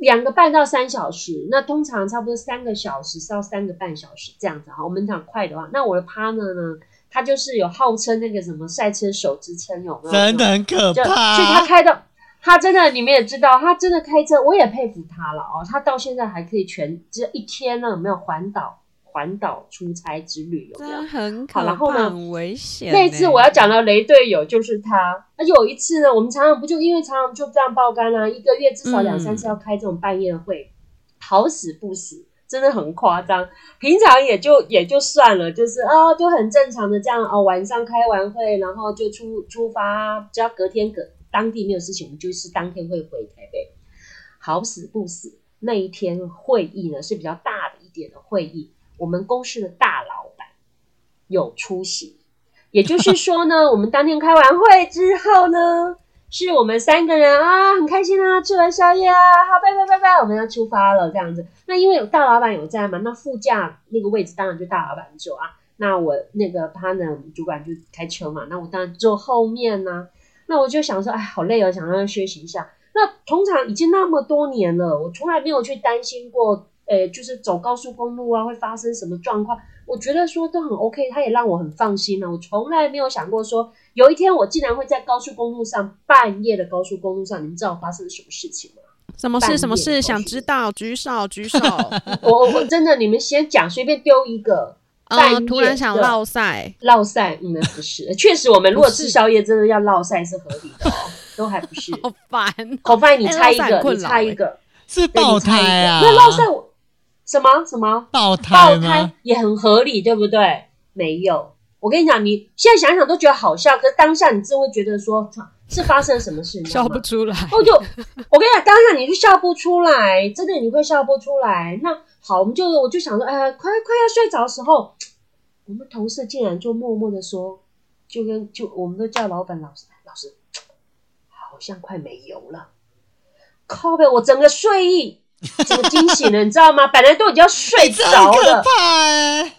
Speaker 2: 两个半到三小时。那通常差不多三个小时到三个半小时这样子哈。我们讲快的话，那我的 partner 呢，他就是有号称那个什么赛车手之称，有没有？
Speaker 3: 真的很可怕。
Speaker 2: 所以他开到，他真的你们也知道，他真的开车，我也佩服他了哦。他到现在还可以全这一天呢，有没有环岛？环岛出差之旅有没有？
Speaker 1: 很好，然后呢？很危险。
Speaker 2: 那一次我要讲的雷队友就是他。而有一次呢，我们常常不就因为常常就这样爆肝啊，一个月至少两三次要开这种半夜会，好死不死，真的很夸张。平常也就也就算了，就是啊，就很正常的这样哦。晚上开完会，然后就出出发，只要隔天隔当地没有事情，我们就是当天会回台北。好死不死，那一天会议呢是比较大的一点的会议。我们公司的大老板有出席，也就是说呢，我们当天开完会之后呢，是我们三个人啊，很开心啊，吃完宵夜啊，好，拜拜拜拜，我们要出发了，这样子。那因为有大老板有在嘛，那副驾那个位置当然就大老板坐啊。那我那个 partner 主管就开车嘛，那我当然坐后面呢。那我就想说，哎，好累哦，想让他休息一下。那通常已经那么多年了，我从来没有去担心过。诶，就是走高速公路啊，会发生什么状况？我觉得说都很 OK，他也让我很放心了。我从来没有想过说，有一天我竟然会在高速公路上，半夜的高速公路上，你们知道发生了什么事情吗？
Speaker 1: 什么事？什么事？想知道？举手，举手。
Speaker 2: 我我真的，你们先讲，随便丢一个。
Speaker 1: 嗯，突然想落赛，
Speaker 2: 落赛，嗯，不是，确实，我们如果吃宵夜，真的要落赛是合理的哦，都还不是。
Speaker 1: 好烦，
Speaker 2: 好烦，你猜一个，你猜一个，
Speaker 3: 是爆胎啊？
Speaker 2: 那落赛我。什么什么
Speaker 3: 爆胎？
Speaker 2: 爆胎也很合理，对不对？没有，我跟你讲，你现在想想都觉得好笑，可是当下你真会觉得说，是发生了什么事？
Speaker 1: 笑不出来。
Speaker 2: 我就我跟你讲，当下你就笑不出来，真的你会笑不出来。那好，我们就我就想说，哎，快快要睡着的时候，我们同事竟然就默默的说，就跟就我们都叫老板老师，老师好像快没油了，靠呗，我整个睡意。怎么惊醒了？你知道吗？本来都已经要睡着了，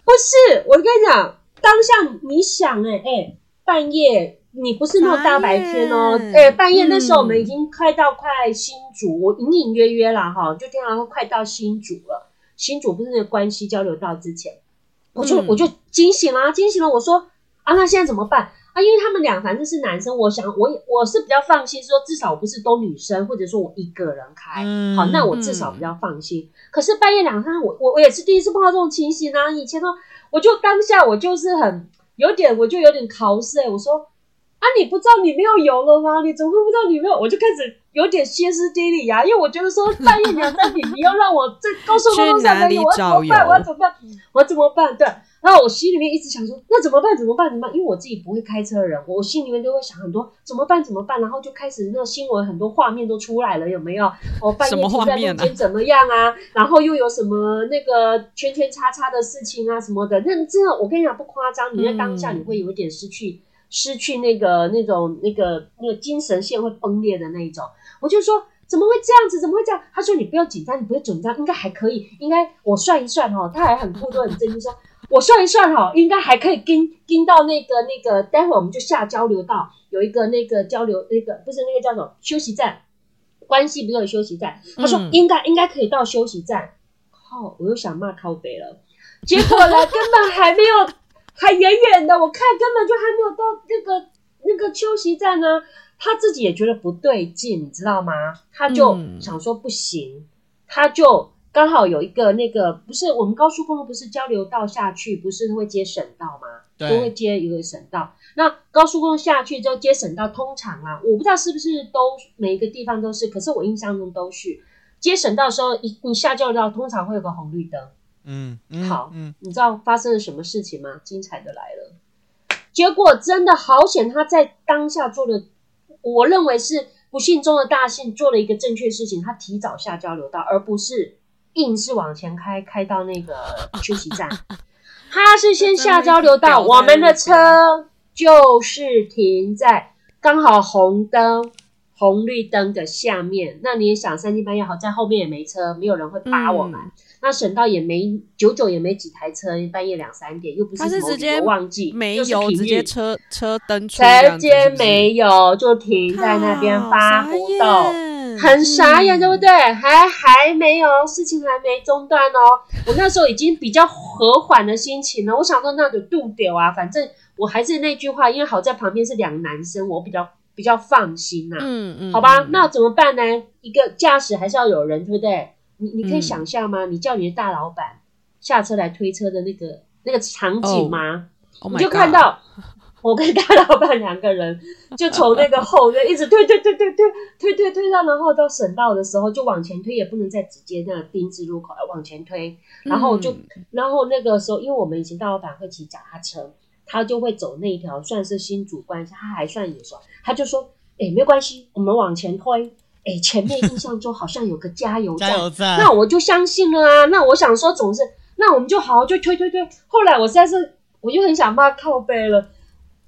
Speaker 2: 不是？我跟你讲，当下你想，哎哎，半夜你不是那种大白天哦，哎，半夜那时候我们已经快到快新竹，我隐隐约约啦哈，就听到说快到新竹了。新竹不是那个关系交流道之前，我就我就惊醒了，惊醒了。我说啊，那现在怎么办？啊，因为他们俩反正是男生，我想我我是比较放心，说至少我不是都女生，或者说我一个人开，好，那我至少比较放心。可是半夜两三，我我我也是第一次碰到这种情形啊！以前呢，我就当下我就是很有点，我就有点考试哎，我说啊，你不知道你没有油了吗？你怎么会不知道你没有？我就开始有点歇斯底里呀，因为我觉得说 半夜两三点你要让我在高速公路上没有，我要怎么办？我要怎么办？我要怎么办？对。然后我心里面一直想说，那怎么办？怎么办？怎么办？因为我自己不会开车的人，我心里面就会想很多，怎么办？怎么办？然后就开始那新闻很多画面都出来了，有没有？哦半夜停在路边怎么样啊？然后又有什么那个圈圈叉叉的事情啊什么的？那真的，我跟你讲不夸张，你在当下你会有一点失去失去那个那种那个那个精神线会崩裂的那一种。我就说怎么会这样子？怎么会这样？他说你不要紧张，你不要紧张，应该还可以，应该我算一算哦，他还很酷，都很震惊说。我算一算哈，应该还可以跟跟到那个那个，待会儿我们就下交流道，有一个那个交流那个不是那个叫什么休息站，关系不是有休息站？他说应该应该可以到休息站。靠，我又想骂靠北了，结果呢根本还没有，还远远的，我看根本就还没有到那个那个休息站呢。他自己也觉得不对劲，你知道吗？他就想说不行，他就。刚好有一个那个不是我们高速公路不是交流道下去不是会接省道吗？
Speaker 3: 都
Speaker 2: 会接一个省道。那高速公路下去之后接省道，通常啊，我不知道是不是都每一个地方都是，可是我印象中都是接省道的时候，一你下交流道通常会有个红绿灯。嗯，好，嗯，你知道发生了什么事情吗？精彩的来了，结果真的好险，他在当下做的，我认为是不幸中的大幸，做了一个正确事情，他提早下交流道，而不是。硬是往前开，开到那个 休息站。他是先下交流道，我们的车就是停在刚好红灯、红绿灯的下面。那你也想，三更半夜好在后面也没车，没有人会扒我们。那省道也没九九也没几台车，半夜两三点又不是什么旺季，
Speaker 1: 没有直接车车灯直
Speaker 2: 接没有就停在那边发胡豆。很傻眼，对不对？还还没有事情还没中断哦。我那时候已经比较和缓的心情了。我想说那就度掉啊，反正我还是那句话，因为好在旁边是两个男生，我比较比较放心呐。嗯嗯，好吧，那怎么办呢？一个驾驶还是要有人，对不对？你你可以想象吗？你叫你的大老板下车来推车的那个那个场景吗？你就看到。我跟大老板两个人就从那个后院一直推推推推推推推推到，然后到省道的时候就往前推，也不能再直接那个丁字路口往前推，然后就然后那个时候，因为我们以前大老板会骑脚踏车，他就会走那一条算是新主关，他还算也算，他就说：“哎，没关系，我们往前推，哎，前面印象中好像有个 加油站，那我就相信了啊。那我想说，总是那我们就好好就推推推。后来我实在是我就很想骂靠背了。”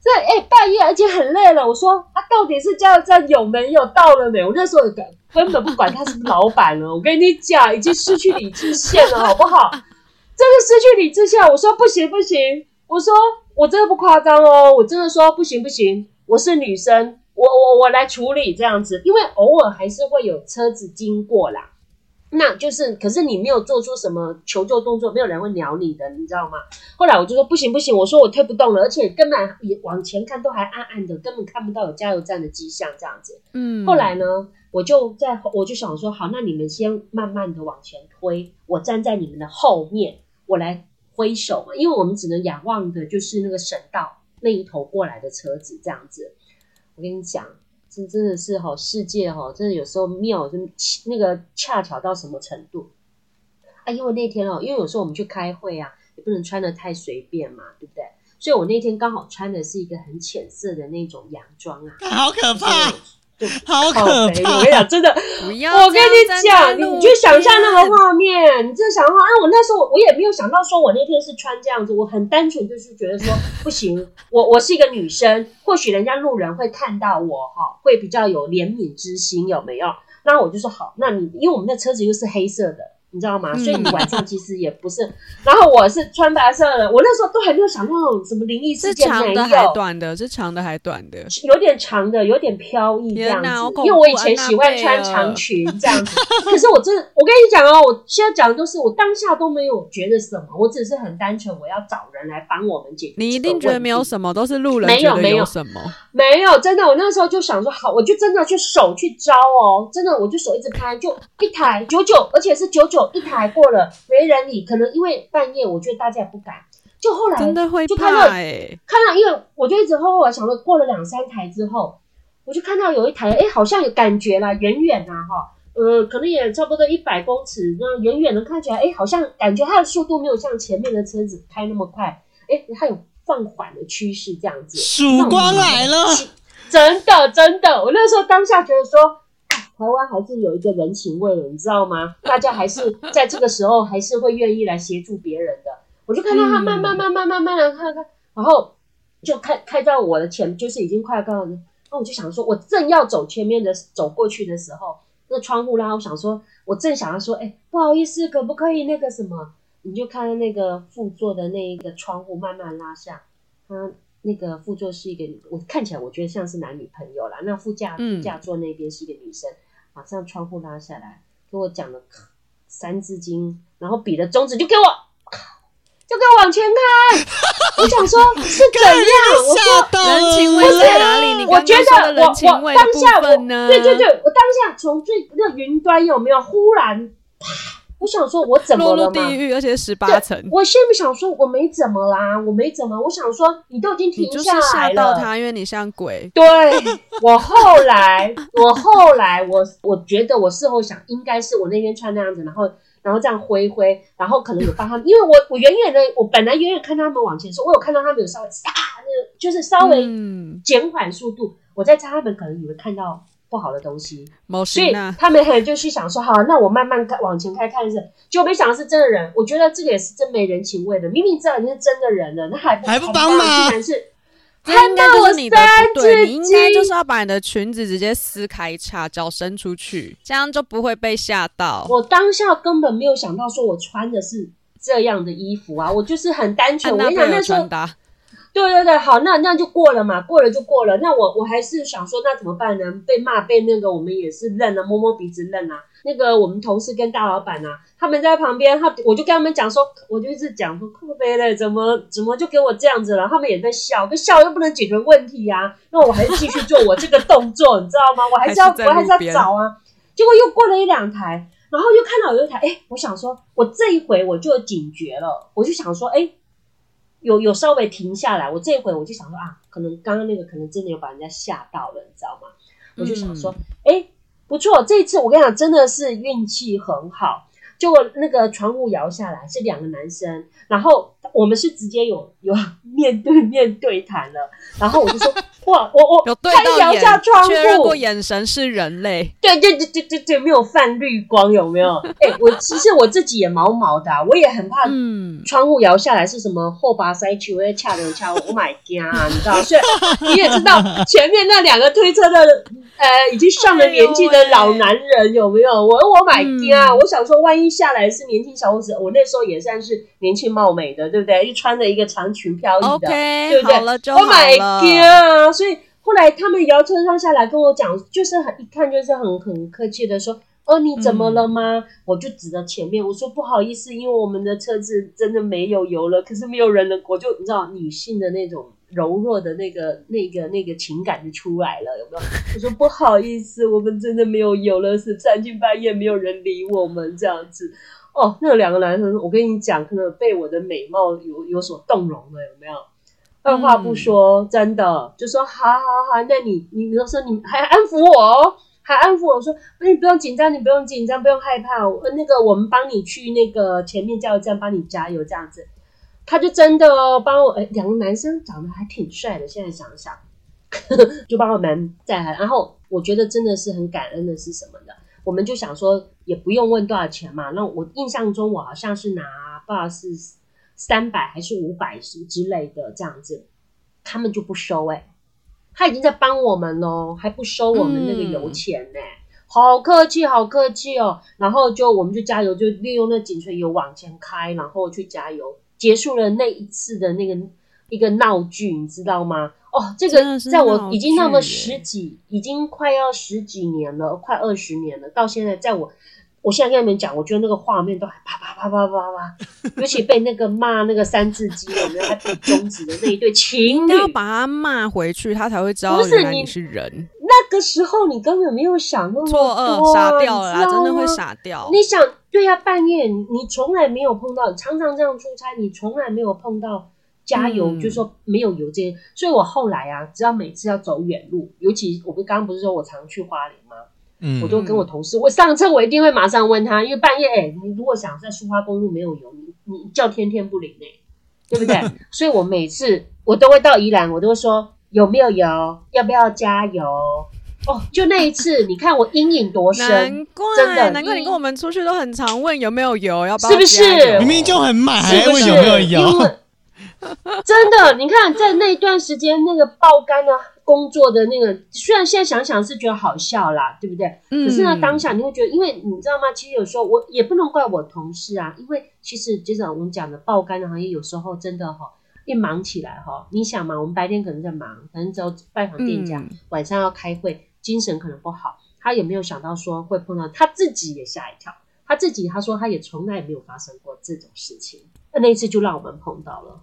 Speaker 2: 这哎，半夜而且很累了。我说啊，到底是加油站有没有到了没？我那时候根根本不管他是老板了。我跟你讲，已经失去理智线了，好不好？真的失去理智线。我说不行不行，我说我真的不夸张哦，我真的说不行不行。我是女生，我我我来处理这样子，因为偶尔还是会有车子经过啦。那就是，可是你没有做出什么求救动作，没有人会鸟你的，你知道吗？后来我就说不行不行，我说我推不动了，而且根本也往前看都还暗暗的，根本看不到有加油站的迹象，这样子。嗯。后来呢，我就在我就想说，好，那你们先慢慢的往前推，我站在你们的后面，我来挥手嘛，因为我们只能仰望的就是那个省道那一头过来的车子，这样子。我跟你讲。真真的是哈，世界哈，真的有时候妙，就那个恰巧到什么程度啊？因为那天哦，因为有时候我们去开会啊，也不能穿的太随便嘛，对不对？所以我那天刚好穿的是一个很浅色的那种洋装啊，
Speaker 3: 好可怕。好可怕！
Speaker 2: 我跟你讲，真的，我跟你讲，你就想象那个画面，你真的想象。啊我那时候我也没有想到，说我那天是穿这样子，我很单纯就是觉得说不行，我我是一个女生，或许人家路人会看到我哈，会比较有怜悯之心，有没有？那我就说好，那你因为我们的车子又是黑色的。你知道吗？所以你晚上其实也不是。然后我是穿白色的，我那时候都还没有想到什么灵异事件，
Speaker 1: 没有。长的还短的，是长的还短的，
Speaker 2: 有点长的，有点飘逸这样子。因为我以前喜欢穿长裙这样子。可是我真的，我跟你讲哦，我现在讲的都是我当下都没有觉得什么，我只是很单纯，我要找人来帮我们解决。
Speaker 1: 你一定觉得没有什么，都是路人
Speaker 2: 没有没有
Speaker 1: 什么，
Speaker 2: 没有真的。我那时候就想说，好，我就真的去手去招哦，真的我就手一直拍，就一台九九，而且是九九一台过了。没人理，可能因为半夜，我觉得大家也不敢。就后来
Speaker 1: 真的会
Speaker 2: 就看到，看到，因为我就一直后来想了，过了两三台之后，我就看到有一台，哎，好像有感觉了，远远啊，哈，呃，可能也差不多一百公尺，那远远的看起来，哎，好像感觉它的速度没有像前面的车子开那么快，哎，它有放缓的趋势，这样子。
Speaker 3: 曙光来了，
Speaker 2: 真的真的，我那时候当下觉得说。台湾还是有一个人情味的，你知道吗？大家还是在这个时候还是会愿意来协助别人的。我就看到他慢慢慢慢慢慢的看看，然后就开开到我的前，就是已经快要到，那我就想说，我正要走前面的走过去的时候，那窗户拉，我想说，我正想要说，哎，不好意思，可不可以那个什么？你就看到那个副座的那一个窗户慢慢拉下，他那个副座是一个，我看起来我觉得像是男女朋友啦。那副驾副驾座那边是一个女生，马上窗户拉下来，给我讲了三字经，然后比了中指，就给我，就给我往前开。我想说，是怎样？我说
Speaker 1: 人情味在哪里？你
Speaker 2: 我觉得我
Speaker 1: 我
Speaker 2: 当下我对对对，我当下从最那云端有没有忽然啪？我想说，我怎么了
Speaker 1: 嘛？地狱，而且十八层。
Speaker 2: 我先不想说，我没怎么啦，我没怎么。我想说，你都已经停下来
Speaker 1: 了。他，因为你像鬼。
Speaker 2: 对我后来，我后来，我我觉得我事后想，应该是我那天穿那样子，然后然后这样挥挥，然后可能有帮他们，因为我我远远的，我本来远远看到他们往前走，我有看到他们有稍微啊，那个就是稍微减缓速度。我在猜他们可能以为看到。不好的东西，所以他们很就去想说，好，那我慢慢开往前开看是，就没想到是真的人。我觉得这个也是真没人情味的，明明知道你是真的人了，那还
Speaker 3: 还不帮忙，
Speaker 2: 竟然是
Speaker 1: 看到我你的不对，你应该就是要把你的裙子直接撕开一叉，脚伸出去，这样就不会被吓到。
Speaker 2: 我当下根本没有想到说我穿的是这样的衣服啊，我就是很单纯，我跟你讲那时候。对对对，好，那那就过了嘛，过了就过了。那我我还是想说，那怎么办呢？被骂被那个，我们也是认了，摸摸鼻子认啊。那个我们同事跟大老板啊，他们在旁边，他我就跟他们讲说，我就一直讲说，可悲嘞，怎么怎么就给我这样子了？他们也在笑，可笑又不能解决问题呀。那我还是继续做我这个动作，你知道吗？我还是要我还是要找啊。结果又过了一两台，然后又看到有一台，哎，我想说，我这一回我就警觉了，我就想说，哎。有有稍微停下来，我这回我就想说啊，可能刚刚那个可能真的有把人家吓到了，你知道吗？我就想说，哎，不错，这一次我跟你讲，真的是运气很好。结果那个窗户摇下来是两个男生，然后我们是直接有有面对面对谈了，然后我就说 哇，我我
Speaker 1: 有对
Speaker 2: 摇下窗户，
Speaker 1: 过眼神是人类，
Speaker 2: 对对对对对对，没有泛绿光，有没有？哎，我其实我自己也毛毛的，我也很怕，嗯，窗户摇下来是什么后把塞球，我也恰流恰，我 my god，你知道？所以你也知道前面那两个推车的呃已经上了年纪的老男人有没有？我我 my god，我想说万一。下来是年轻小伙子，我那时候也算是年轻貌美的，对不对？又穿着一个长裙飘逸的，对不对
Speaker 1: ？Oh my
Speaker 2: god！所以后来他们摇车窗下来跟我讲，就是很一看就是很很客气的说：“哦，你怎么了吗？”我就指着前面，我说：“不好意思，因为我们的车子真的没有油了，可是没有人能。”我就你知道女性的那种。柔弱的那个、那个、那个情感就出来了，有没有？我说不好意思，我们真的没有油了，是三更半夜没有人理我们这样子。哦，那两个男生，我跟你讲，可能被我的美貌有有所动容了，有没有？二话不说，真的就说好好好，那你你比如说你还安抚我哦，还安抚我说，那你不用紧张，你不用紧张，不用害怕，那个我们帮你去那个前面加油站帮你加油这样子。他就真的哦，帮我哎，两个男生长得还挺帅的。现在想想，就帮我们再来。然后我觉得真的是很感恩的是什么的？我们就想说，也不用问多少钱嘛。那我印象中，我好像是拿不知道是三百还是五百是之类的这样子，他们就不收哎。他已经在帮我们喽，还不收我们那个油钱呢，好客气，好客气哦。然后就我们就加油，就利用那井水油往前开，然后去加油。结束了那一次的那个一个闹剧，你知道吗？哦，这个在我已经那么十几，已经快要十几年了，快二十年了。到现在，在我，我现在跟你们讲，我觉得那个画面都还啪啪啪啪啪啪，尤其被那个骂那个三字经，我们还比中指的那一对情侣，
Speaker 1: 要把他骂回去，他才会知道原来你是人。
Speaker 2: 那个时候你根本没有想那么
Speaker 1: 多，傻掉了，真的会傻掉。
Speaker 2: 你想。对呀，半夜你从来没有碰到，常常这样出差，你从来没有碰到加油，就说没有油这些。所以我后来啊，只要每次要走远路，尤其我不刚刚不是说我常去花莲吗？嗯，我就跟我同事，我上车我一定会马上问他，因为半夜哎，你如果想在苏花公路没有油，你你叫天天不灵哎，对不对？所以我每次我都会到宜兰，我都会说有没有油，要不要加油。哦，就那一次，你看我阴影多深，
Speaker 1: 难怪，
Speaker 2: 真的，
Speaker 1: 难怪你跟我们出去都很常问有没有油，要
Speaker 2: 是不是？
Speaker 3: 明明就很满，还问有没有油？
Speaker 2: 真的，你看在那段时间那个爆肝的工作的那个，虽然现在想想是觉得好笑啦，对不对？可是呢，当下你会觉得，因为你知道吗？其实有时候我也不能怪我同事啊，因为其实就像我们讲的爆肝的行业，有时候真的哈，一忙起来哈，你想嘛，我们白天可能在忙，可能只有拜访店家，晚上要开会，精神可能不好。他也没有想到说会碰到，他自己也吓一跳。他自己他说他也从来没有发生过这种事情，那那一次就让我们碰到了。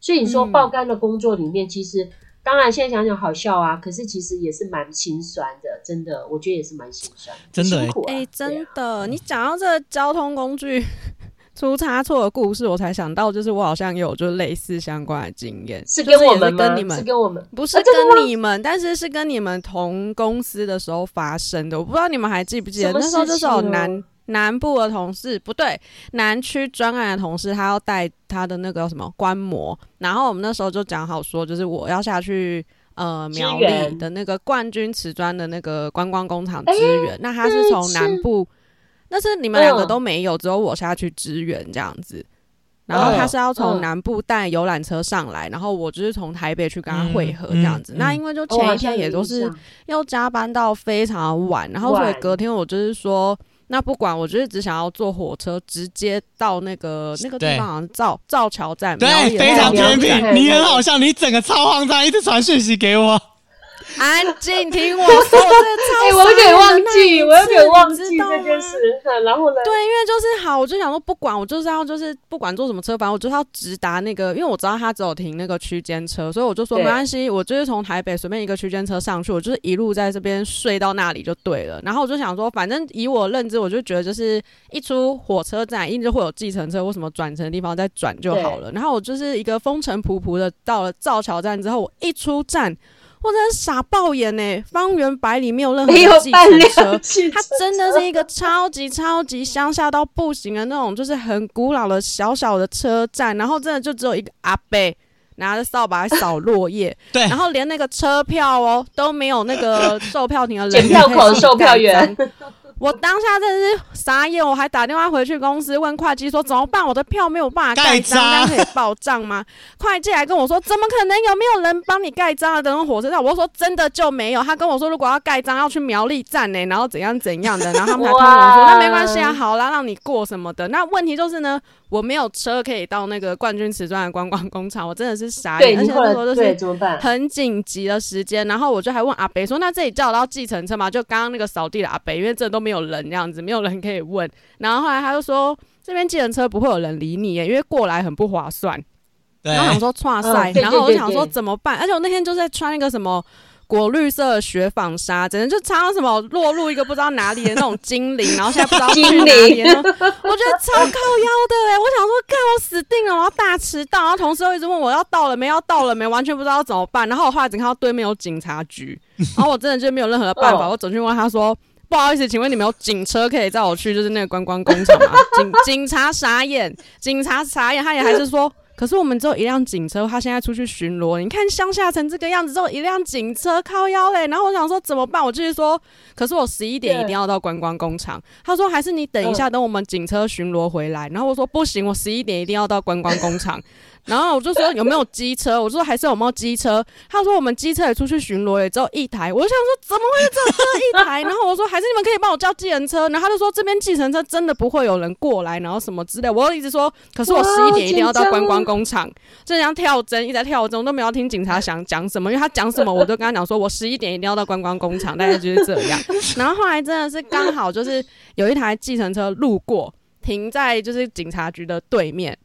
Speaker 2: 所以你说爆肝的工作里面，其实当然现在想想好笑啊，可是其实也是蛮心酸的，真的，我觉得也是蛮心酸，
Speaker 3: 真的
Speaker 1: 哎，真的，你讲到这交通工具 出差错的故事，我才想到，就是我好像有就类似相关的经验，
Speaker 2: 是跟我们
Speaker 1: 跟你们，
Speaker 2: 是跟我们，
Speaker 1: 不是跟你们，但是是跟你们同公司的时候发生的，我不知道你们还记不记得，那时候就是有男。南部的同事不对，南区专案的同事，他要带他的那个什么观摩，然后我们那时候就讲好说，就是我要下去呃苗栗的那个冠军瓷砖的那个观光工厂支援，那他是从南部，那是你们两个都没有，只有我下去支援这样子，然后他是要从南部带游览车上来，然后我就是从台北去跟他会合这样子，那因为就前一天也都是要加班到非常晚，然后所以隔天我就是说。那不管，我就是只想要坐火车直接到那个那个地方，好像造造桥站。
Speaker 3: 对，非常偏僻。你很好笑，你整个超慌张，一直传讯息给我。
Speaker 1: 安静听我说，
Speaker 2: 我有点忘记，我有点忘记这件事。然后呢？
Speaker 1: 对，因为就是好，我就想说，不管我就是要就是不管坐什么车，反正我就是要直达那个，因为我知道他只有停那个区间车，所以我就说没关系，我就是从台北随便一个区间车上去，我就是一路在这边睡到那里就对了。然后我就想说，反正以我认知，我就觉得就是一出火车站，一定就会有计程车或什么转乘的地方再转就好了。然后我就是一个风尘仆仆的到了造桥站之后，我一出站。我真的傻爆眼呢！方圆百里没有任何计程车，它真的是一个超级超级乡下到不行的那种，就是很古老的小小的车站。然后真的就只有一个阿伯拿着扫把扫落叶，
Speaker 3: 对，
Speaker 1: 然后连那个车票哦都没有，那个售票亭的
Speaker 2: 检票口售票员。
Speaker 1: 我当下真的是傻眼，我还打电话回去公司问会计说怎么办？我的票没有办法盖章，可以报账吗？会计还跟我说怎么可能？有没有人帮你盖章啊？等火车站，我说真的就没有。他跟我说如果要盖章要去苗栗站呢，然后怎样怎样的，然后他们还通我说那没关系啊，好啦，让你过什么的。那问题就是呢。我没有车可以到那个冠军瓷砖的观光工厂，我真的是傻眼，而且那时候就是很紧急的时间，然后我就还问阿北说：“那这里叫得到计程车吗？”就刚刚那个扫地的阿北，因为这都没有人这样子，没有人可以问。然后后来他就说：“这边计程车不会有人理你，因为过来很不划算。”然后想说：“哇塞！”然后我就想说怎么办？而且我那天就在穿一个什么。果绿色雪纺纱，整个就差什么落入一个不知道哪里的那种精灵，然后现在不知道去哪里。我觉得超靠腰的哎！我想说，看我死定了，我要大迟到。然后同事又一直问我要到了没，要到了没，完全不知道怎么办。然后我后来只看到对面有警察局，然后我真的就没有任何的办法。我走去问他说：“不好意思，请问你们有警车可以载我去，就是那个观光工厂吗？”警 警察傻眼，警察傻眼，他也还是说。可是我们只有一辆警车，他现在出去巡逻。你看乡下成这个样子，只有一辆警车靠腰嘞。然后我想说怎么办？我继续说，可是我十一点一定要到观光工厂。他说还是你等一下，等我们警车巡逻回来。然后我说不行，我十一点一定要到观光工厂。然后我就说有没有机车？我说还是有没有机车？他说我们机车也出去巡逻，也只有一台。我就想说怎么会只有这一台？然后我说还是你们可以帮我叫计程车。然后他就说这边计程车真的不会有人过来，然后什么之类。我一直说，可是我十一点一定要到观光工厂，就像跳针一直在跳针，都没有听警察想讲什么，因为他讲什么我都跟他讲说我十一点一定要到观光工厂，大概就是这样。然后后来真的是刚好就是有一台计程车路过，停在就是警察局的对面。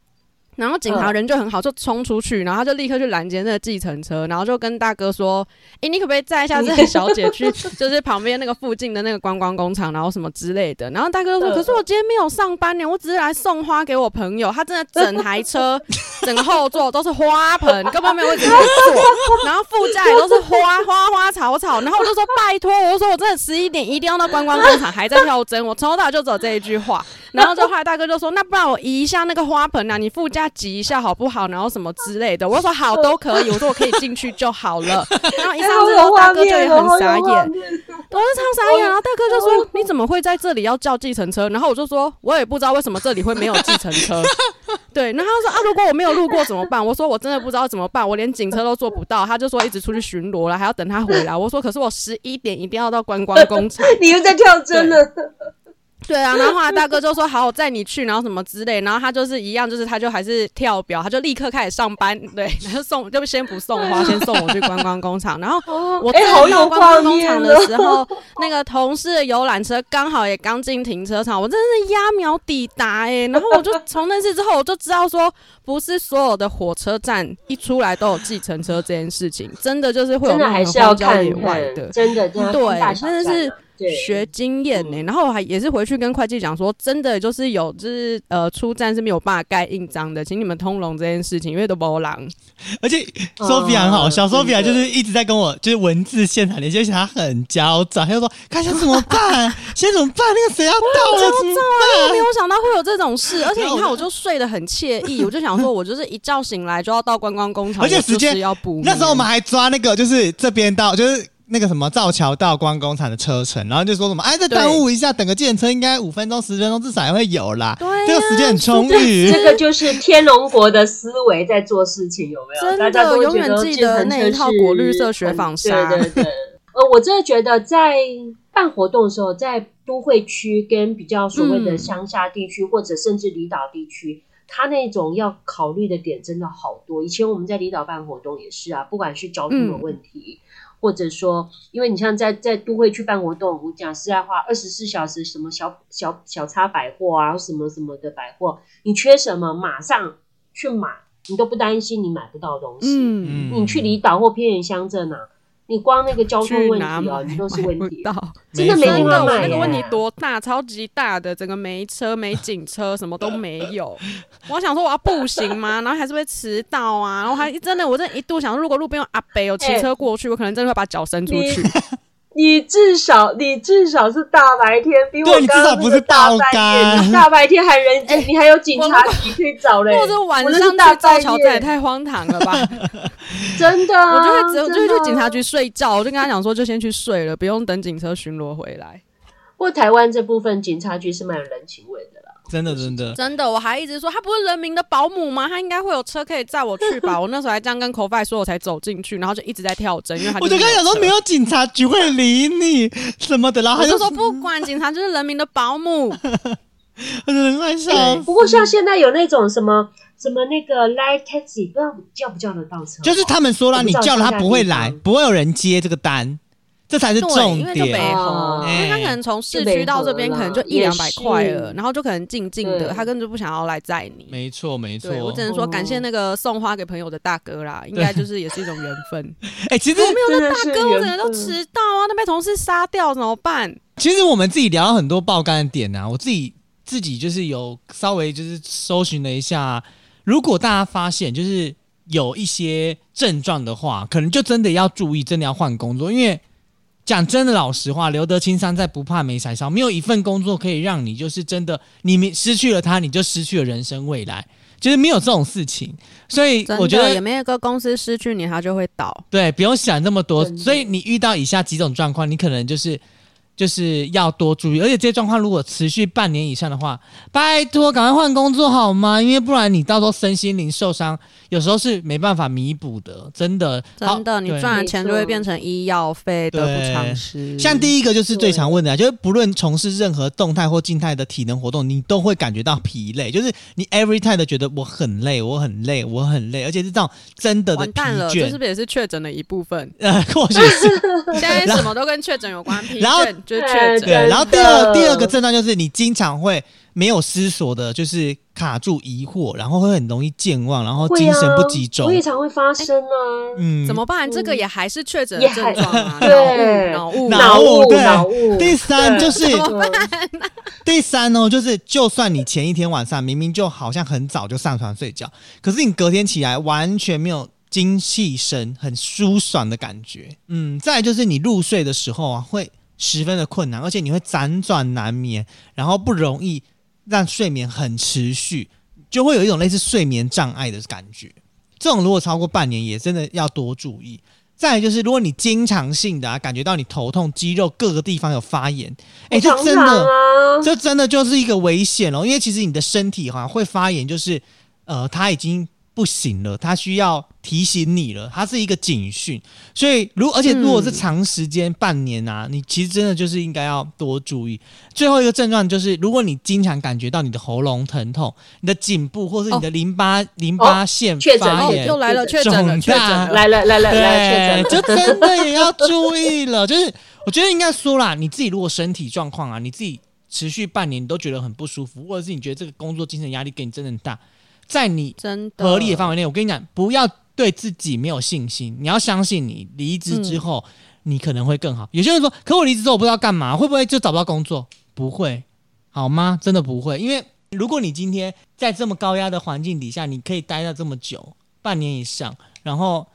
Speaker 1: 然后警察人就很好，就冲出去，然后他就立刻去拦截那个计程车，然后就跟大哥说：“哎，你可不可以载一下这个小姐 去，就是旁边那个附近的那个观光工厂，然后什么之类的。”然后大哥就说：“可是我今天没有上班呢，我只是来送花给我朋友。”他真的整台车 整个后座都是花盆，根本没有位置坐，然后副驾也都是花花花草草。然后我就说：“拜托，我说我真的十一点一定要到观光工厂，还在跳针。”我从头到尾就走这一句话。然后就后来大哥就说：“那不然我移一下那个花盆啊，你副驾。”挤一下好不好？然后什么之类的，我说好都可以，我说我可以进去就好了。然后一上车，大哥就也很傻眼。我是超傻眼，然后大哥就说：“你怎么会在这里要叫计程车？”然后我就说：“我也不知道为什么这里会没有计程车。”对，然后他说：“啊，如果我没有路过怎么办？”我说：“我真的不知道怎么办，我连警车都做不到。”他就说：“一直出去巡逻了，还要等他回来。”我说：“可是我十一点一定要到观光工厂。”
Speaker 2: 你又在跳针了。
Speaker 1: 对啊，然后后来大哥就说好，我载你去，然后什么之类，然后他就是一样，就是他就还是跳表，他就立刻开始上班，对，然后送就先不送花，先送我去观光工厂。然后我到观光工厂的时候，那个同事的游览车刚好也刚进停车场，我真的是压秒抵达哎。然后我就从那次之后，我就知道说，不是所有的火车站一出来都有计程车这件事情，真的就是会有那种荒郊野外的，
Speaker 2: 真的对，
Speaker 1: 真的是。学经验呢，然后我还也是回去跟会计讲说，真的就是有，就是呃出站是没有办法盖印章的，请你们通融这件事情，因为都波狼。
Speaker 3: 而且 Sophia 很好笑，Sophia 就是一直在跟我就是文字现场连接，而且他很焦躁，他就说看一下怎么办，现在怎么办？那个谁要到了怎么办？
Speaker 1: 没有想到会有这种事，而且你看我就睡得很惬意，我就想说我就是一觉醒来就要到观光工厂，
Speaker 3: 而且时间
Speaker 1: 要补。
Speaker 3: 那时候我们还抓那个就是这边到就是。那个什么造桥到光工厂的车程，然后就说什么哎，再耽误一下，等个建车应该五分钟十分钟至少也会有啦。
Speaker 1: 对，
Speaker 3: 这个时间很充裕。
Speaker 2: 这个就是天龙国的思维在做事情，有没有？
Speaker 1: 真的，永远记得那一套果绿色雪纺纱。
Speaker 2: 对对对。呃，我真的觉得在办活动的时候，在都会区跟比较所谓的乡下地区，或者甚至离岛地区，他那种要考虑的点真的好多。以前我们在离岛办活动也是啊，不管是交通的问题。或者说，因为你像在在都会去办活动，我讲实在话，二十四小时什么小小小差百货啊，什么什么的百货，你缺什么马上去买，你都不担心你买不到东西。嗯，你去离岛或偏远乡镇啊。你光那个交通问题啊，你都是问题，真的没地方买。
Speaker 1: 那个问题多大，超级大的，整个没车、没警车，什么都没有。我想说我要步行吗？然后还是会迟到啊，然后还真的，我真的一度想，如果路边有阿北有骑车过去，我可能真的会把脚伸出去。
Speaker 2: 你至少，你至少是大白天，比我
Speaker 3: 至少不是
Speaker 2: 大半夜，大白天还人，你还有警察局可以找嘞。
Speaker 1: 或者晚上去造桥，这也太荒唐了吧！
Speaker 2: 真的，
Speaker 1: 我就会只，有就会去警察局睡觉。我就跟他讲说，就先去睡了，不用等警车巡逻回来。
Speaker 2: 不过台湾这部分警察局是蛮有人情味的。
Speaker 3: 真的，真的，
Speaker 1: 真的，我还一直说他不是人民的保姆吗？他应该会有车可以载我去吧？我那时候还这样跟 f i 说，我才走进去，然后就一直在跳针，因为他
Speaker 3: 我就跟他讲说没有警察局会理你什么的，然后他
Speaker 1: 就说不管警察就是人民的保姆，
Speaker 3: 很乱笑。
Speaker 2: 不过像现在有那种什么什么那个 live taxi，不知道叫不叫得到车？
Speaker 3: 就是他们说了，你叫了他不会来，不会有人接这个单。这才是重点，因为
Speaker 1: 就北红，因为他可能从市区到这边可能就一两百块了，然后就可能静静的，他根本就不想要来载你。
Speaker 3: 没错，没错。
Speaker 1: 我只能说感谢那个送花给朋友的大哥啦，应该就是也是一种缘分。
Speaker 3: 哎，其实我
Speaker 1: 没有那大哥，我整个都迟到啊，那被同事杀掉怎么办？
Speaker 3: 其实我们自己聊了很多爆肝的点啊，我自己自己就是有稍微就是搜寻了一下，如果大家发现就是有一些症状的话，可能就真的要注意，真的要换工作，因为。讲真的，老实话，留得青山在，不怕没柴烧。没有一份工作可以让你就是真的，你失去了它，你就失去了人生未来，就是没有这种事情。所以我觉得
Speaker 1: 也没有一个公司失去你，它就会倒。
Speaker 3: 对，不用想那么多。所以你遇到以下几种状况，你可能就是。就是要多注意，而且这些状况如果持续半年以上的话，拜托赶快换工作好吗？因为不然你到时候身心灵受伤，有时候是没办法弥补的，真的。
Speaker 1: 真的，你赚的钱就会变成医药费，得不偿失。
Speaker 3: 像第一个就是最常问的，就是不论从事任何动态或静态的体能活动，你都会感觉到疲累，就是你 every time 都觉得我很累，我很累，我很累，而且是这种真的的疲倦。
Speaker 1: 这是不是也是确诊的一部分？
Speaker 3: 呃，或许是。
Speaker 1: 现在什么都跟确诊有关，疲倦。就确诊，
Speaker 3: 然后第二第二个症状就是你经常会没有思索的，就是卡住疑惑，然后会很容易健忘，然后精神不集中，
Speaker 2: 也常会发生啊。
Speaker 1: 嗯，怎么办？这个也还是确诊的症状啊。对，脑雾，
Speaker 2: 脑雾，脑雾。
Speaker 3: 第三就是第三哦，就是就算你前一天晚上明明就好像很早就上床睡觉，可是你隔天起来完全没有。精气神很舒爽的感觉，嗯，再就是你入睡的时候啊，会十分的困难，而且你会辗转难眠，然后不容易让睡眠很持续，就会有一种类似睡眠障碍的感觉。这种如果超过半年，也真的要多注意。再就是，如果你经常性的啊，感觉到你头痛、肌肉各个地方有发炎，哎，这真的，这真的就是一个危险哦。因为其实你的身体哈会发炎，就是呃，它已经。不行了，他需要提醒你了，它是一个警讯。所以，如而且如果是长时间半年啊，你其实真的就是应该要多注意。最后一个症状就是，如果你经常感觉到你的喉咙疼痛、你的颈部或是你的淋巴淋巴腺发炎，
Speaker 1: 又来了，确诊了，确诊了，
Speaker 2: 来了，来了，来了，
Speaker 3: 就真的也要注意了。就是我觉得应该说啦，你自己如果身体状况啊，你自己持续半年你都觉得很不舒服，或者是你觉得这个工作精神压力给你真的很大。在你合理的范围内，我跟你讲，不要对自己没有信心。你要相信，你离职之后，你可能会更好。有些人说，可我离职之后我不知道干嘛，会不会就找不到工作？不会，好吗？真的不会。因为如果你今天在这么高压的环境底下，你可以待到这么久，半年以上，然后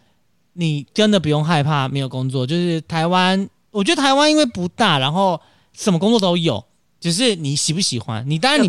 Speaker 3: 你真的不用害怕没有工作。就是台湾，我觉得台湾因为不大，然后什么工作都有。只是你喜不喜欢？你当然你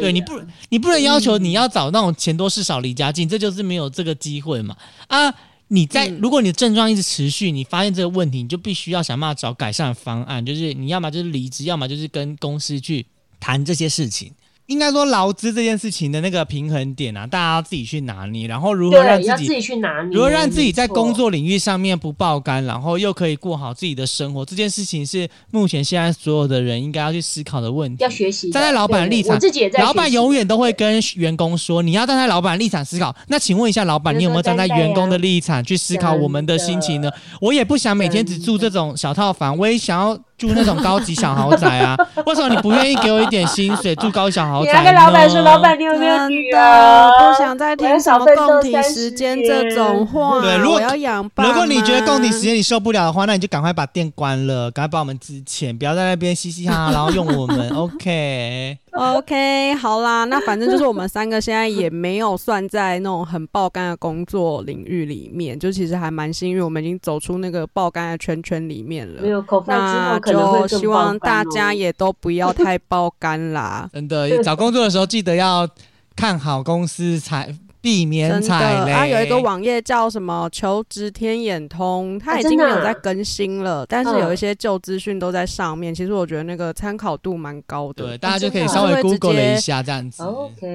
Speaker 3: 对你不你不能要求你要找那种钱多事少离家近，这就是没有这个机会嘛啊！你在如果你的症状一直持续，你发现这个问题，你就必须要想办法找改善方案，就是你要么就是离职，要么就是跟公司去谈这些事情。应该说劳资这件事情的那个平衡点啊，大家要自己去拿捏，然后如何让自己
Speaker 2: 去拿捏，
Speaker 3: 如何让自己在工作领域上面不爆肝，然后又可以过好自己的生活，这件事情是目前现在所有的人应该要去思考的问题。
Speaker 2: 要学习
Speaker 3: 站在老板的立场，
Speaker 2: 自己也在。
Speaker 3: 老板永远都会跟员工说，你要站在老板立场思考。那请问一下，老板，你有没有站在员工的立场去思考我们的心情呢？我也不想每天只住这种小套房，我也想要。住那种高级小豪宅啊？为什么你不愿意给我一点薪水住高小豪宅
Speaker 2: 呢？跟老板说，老板你有没有女儿？
Speaker 1: 不想再听什么共体时间这种话。
Speaker 3: 对，如果
Speaker 1: 要养
Speaker 3: 如果你觉得共体时间你受不了的话，那你就赶快把店关了，赶快把我们支钱，不要在那边嘻嘻哈哈，然后用我们。OK。
Speaker 1: OK，好啦，那反正就是我们三个现在也没有算在那种很爆肝的工作领域里面，就其实还蛮幸运，我们已经走出那个爆肝的圈圈里面了。
Speaker 2: 没有口饭之后，可
Speaker 1: 能就希望大家也都不要太爆肝啦。
Speaker 3: 真的，找工作的时候记得要看好公司才。避免踩雷。
Speaker 1: 啊，有一个网页叫什么“求职天眼通”，它已经没有在更新了，但是有一些旧资讯都在上面。其实我觉得那个参考度蛮高的，
Speaker 3: 对，大家就可以稍微 Google 了一下这样子。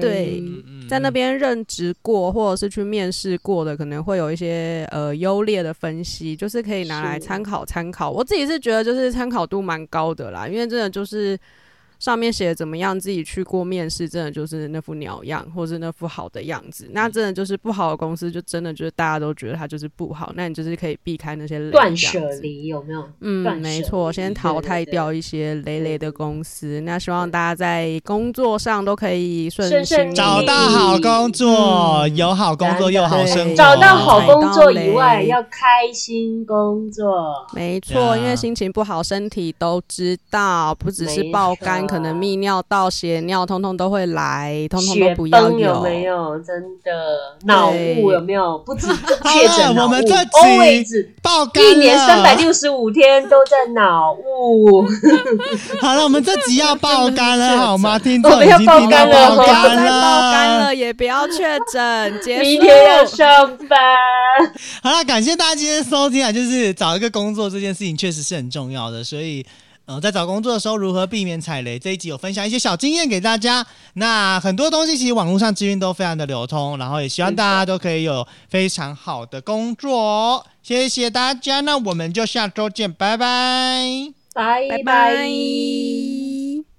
Speaker 1: 对，在那边任职过或者是去面试过的，可能会有一些呃优劣的分析，就是可以拿来参考参考。我自己是觉得就是参考度蛮高的啦，因为真的就是。上面写的怎么样？自己去过面试，真的就是那副鸟样，或是那副好的样子。那真的就是不好的公司，就真的就是大家都觉得它就是不好。那你就是可以避开那些
Speaker 2: 断舍离，有没有？
Speaker 1: 嗯，没错，先淘汰掉一些累累的公司。那希望大家在工作上都可以顺顺
Speaker 3: 找到好工作，有好工作又好生活。
Speaker 2: 找到好工作以外，要开心工作。
Speaker 1: 没错，因为心情不好，身体都知道，不只是爆肝。可能泌尿道、血尿，通通都会来，通通都不要有。
Speaker 2: 有没有？真的脑雾有没有？不止 确诊
Speaker 3: 我们
Speaker 2: 这
Speaker 3: 集爆肝
Speaker 2: 一年三百六十五天都在脑雾。
Speaker 3: 好了，我们这集要爆肝了，好吗？听众已
Speaker 2: 经
Speaker 3: 爆肝
Speaker 2: 了，
Speaker 1: 爆肝了，也不要确诊。
Speaker 2: 明天要上班。
Speaker 3: 好了，感谢大家今天收听啊！就是找一个工作这件事情确实是很重要的，所以。呃，在找工作的时候如何避免踩雷？这一集有分享一些小经验给大家。那很多东西其实网络上资讯都非常的流通，然后也希望大家都可以有非常好的工作。谢谢大家，那我们就下周见，拜拜，
Speaker 2: 拜拜。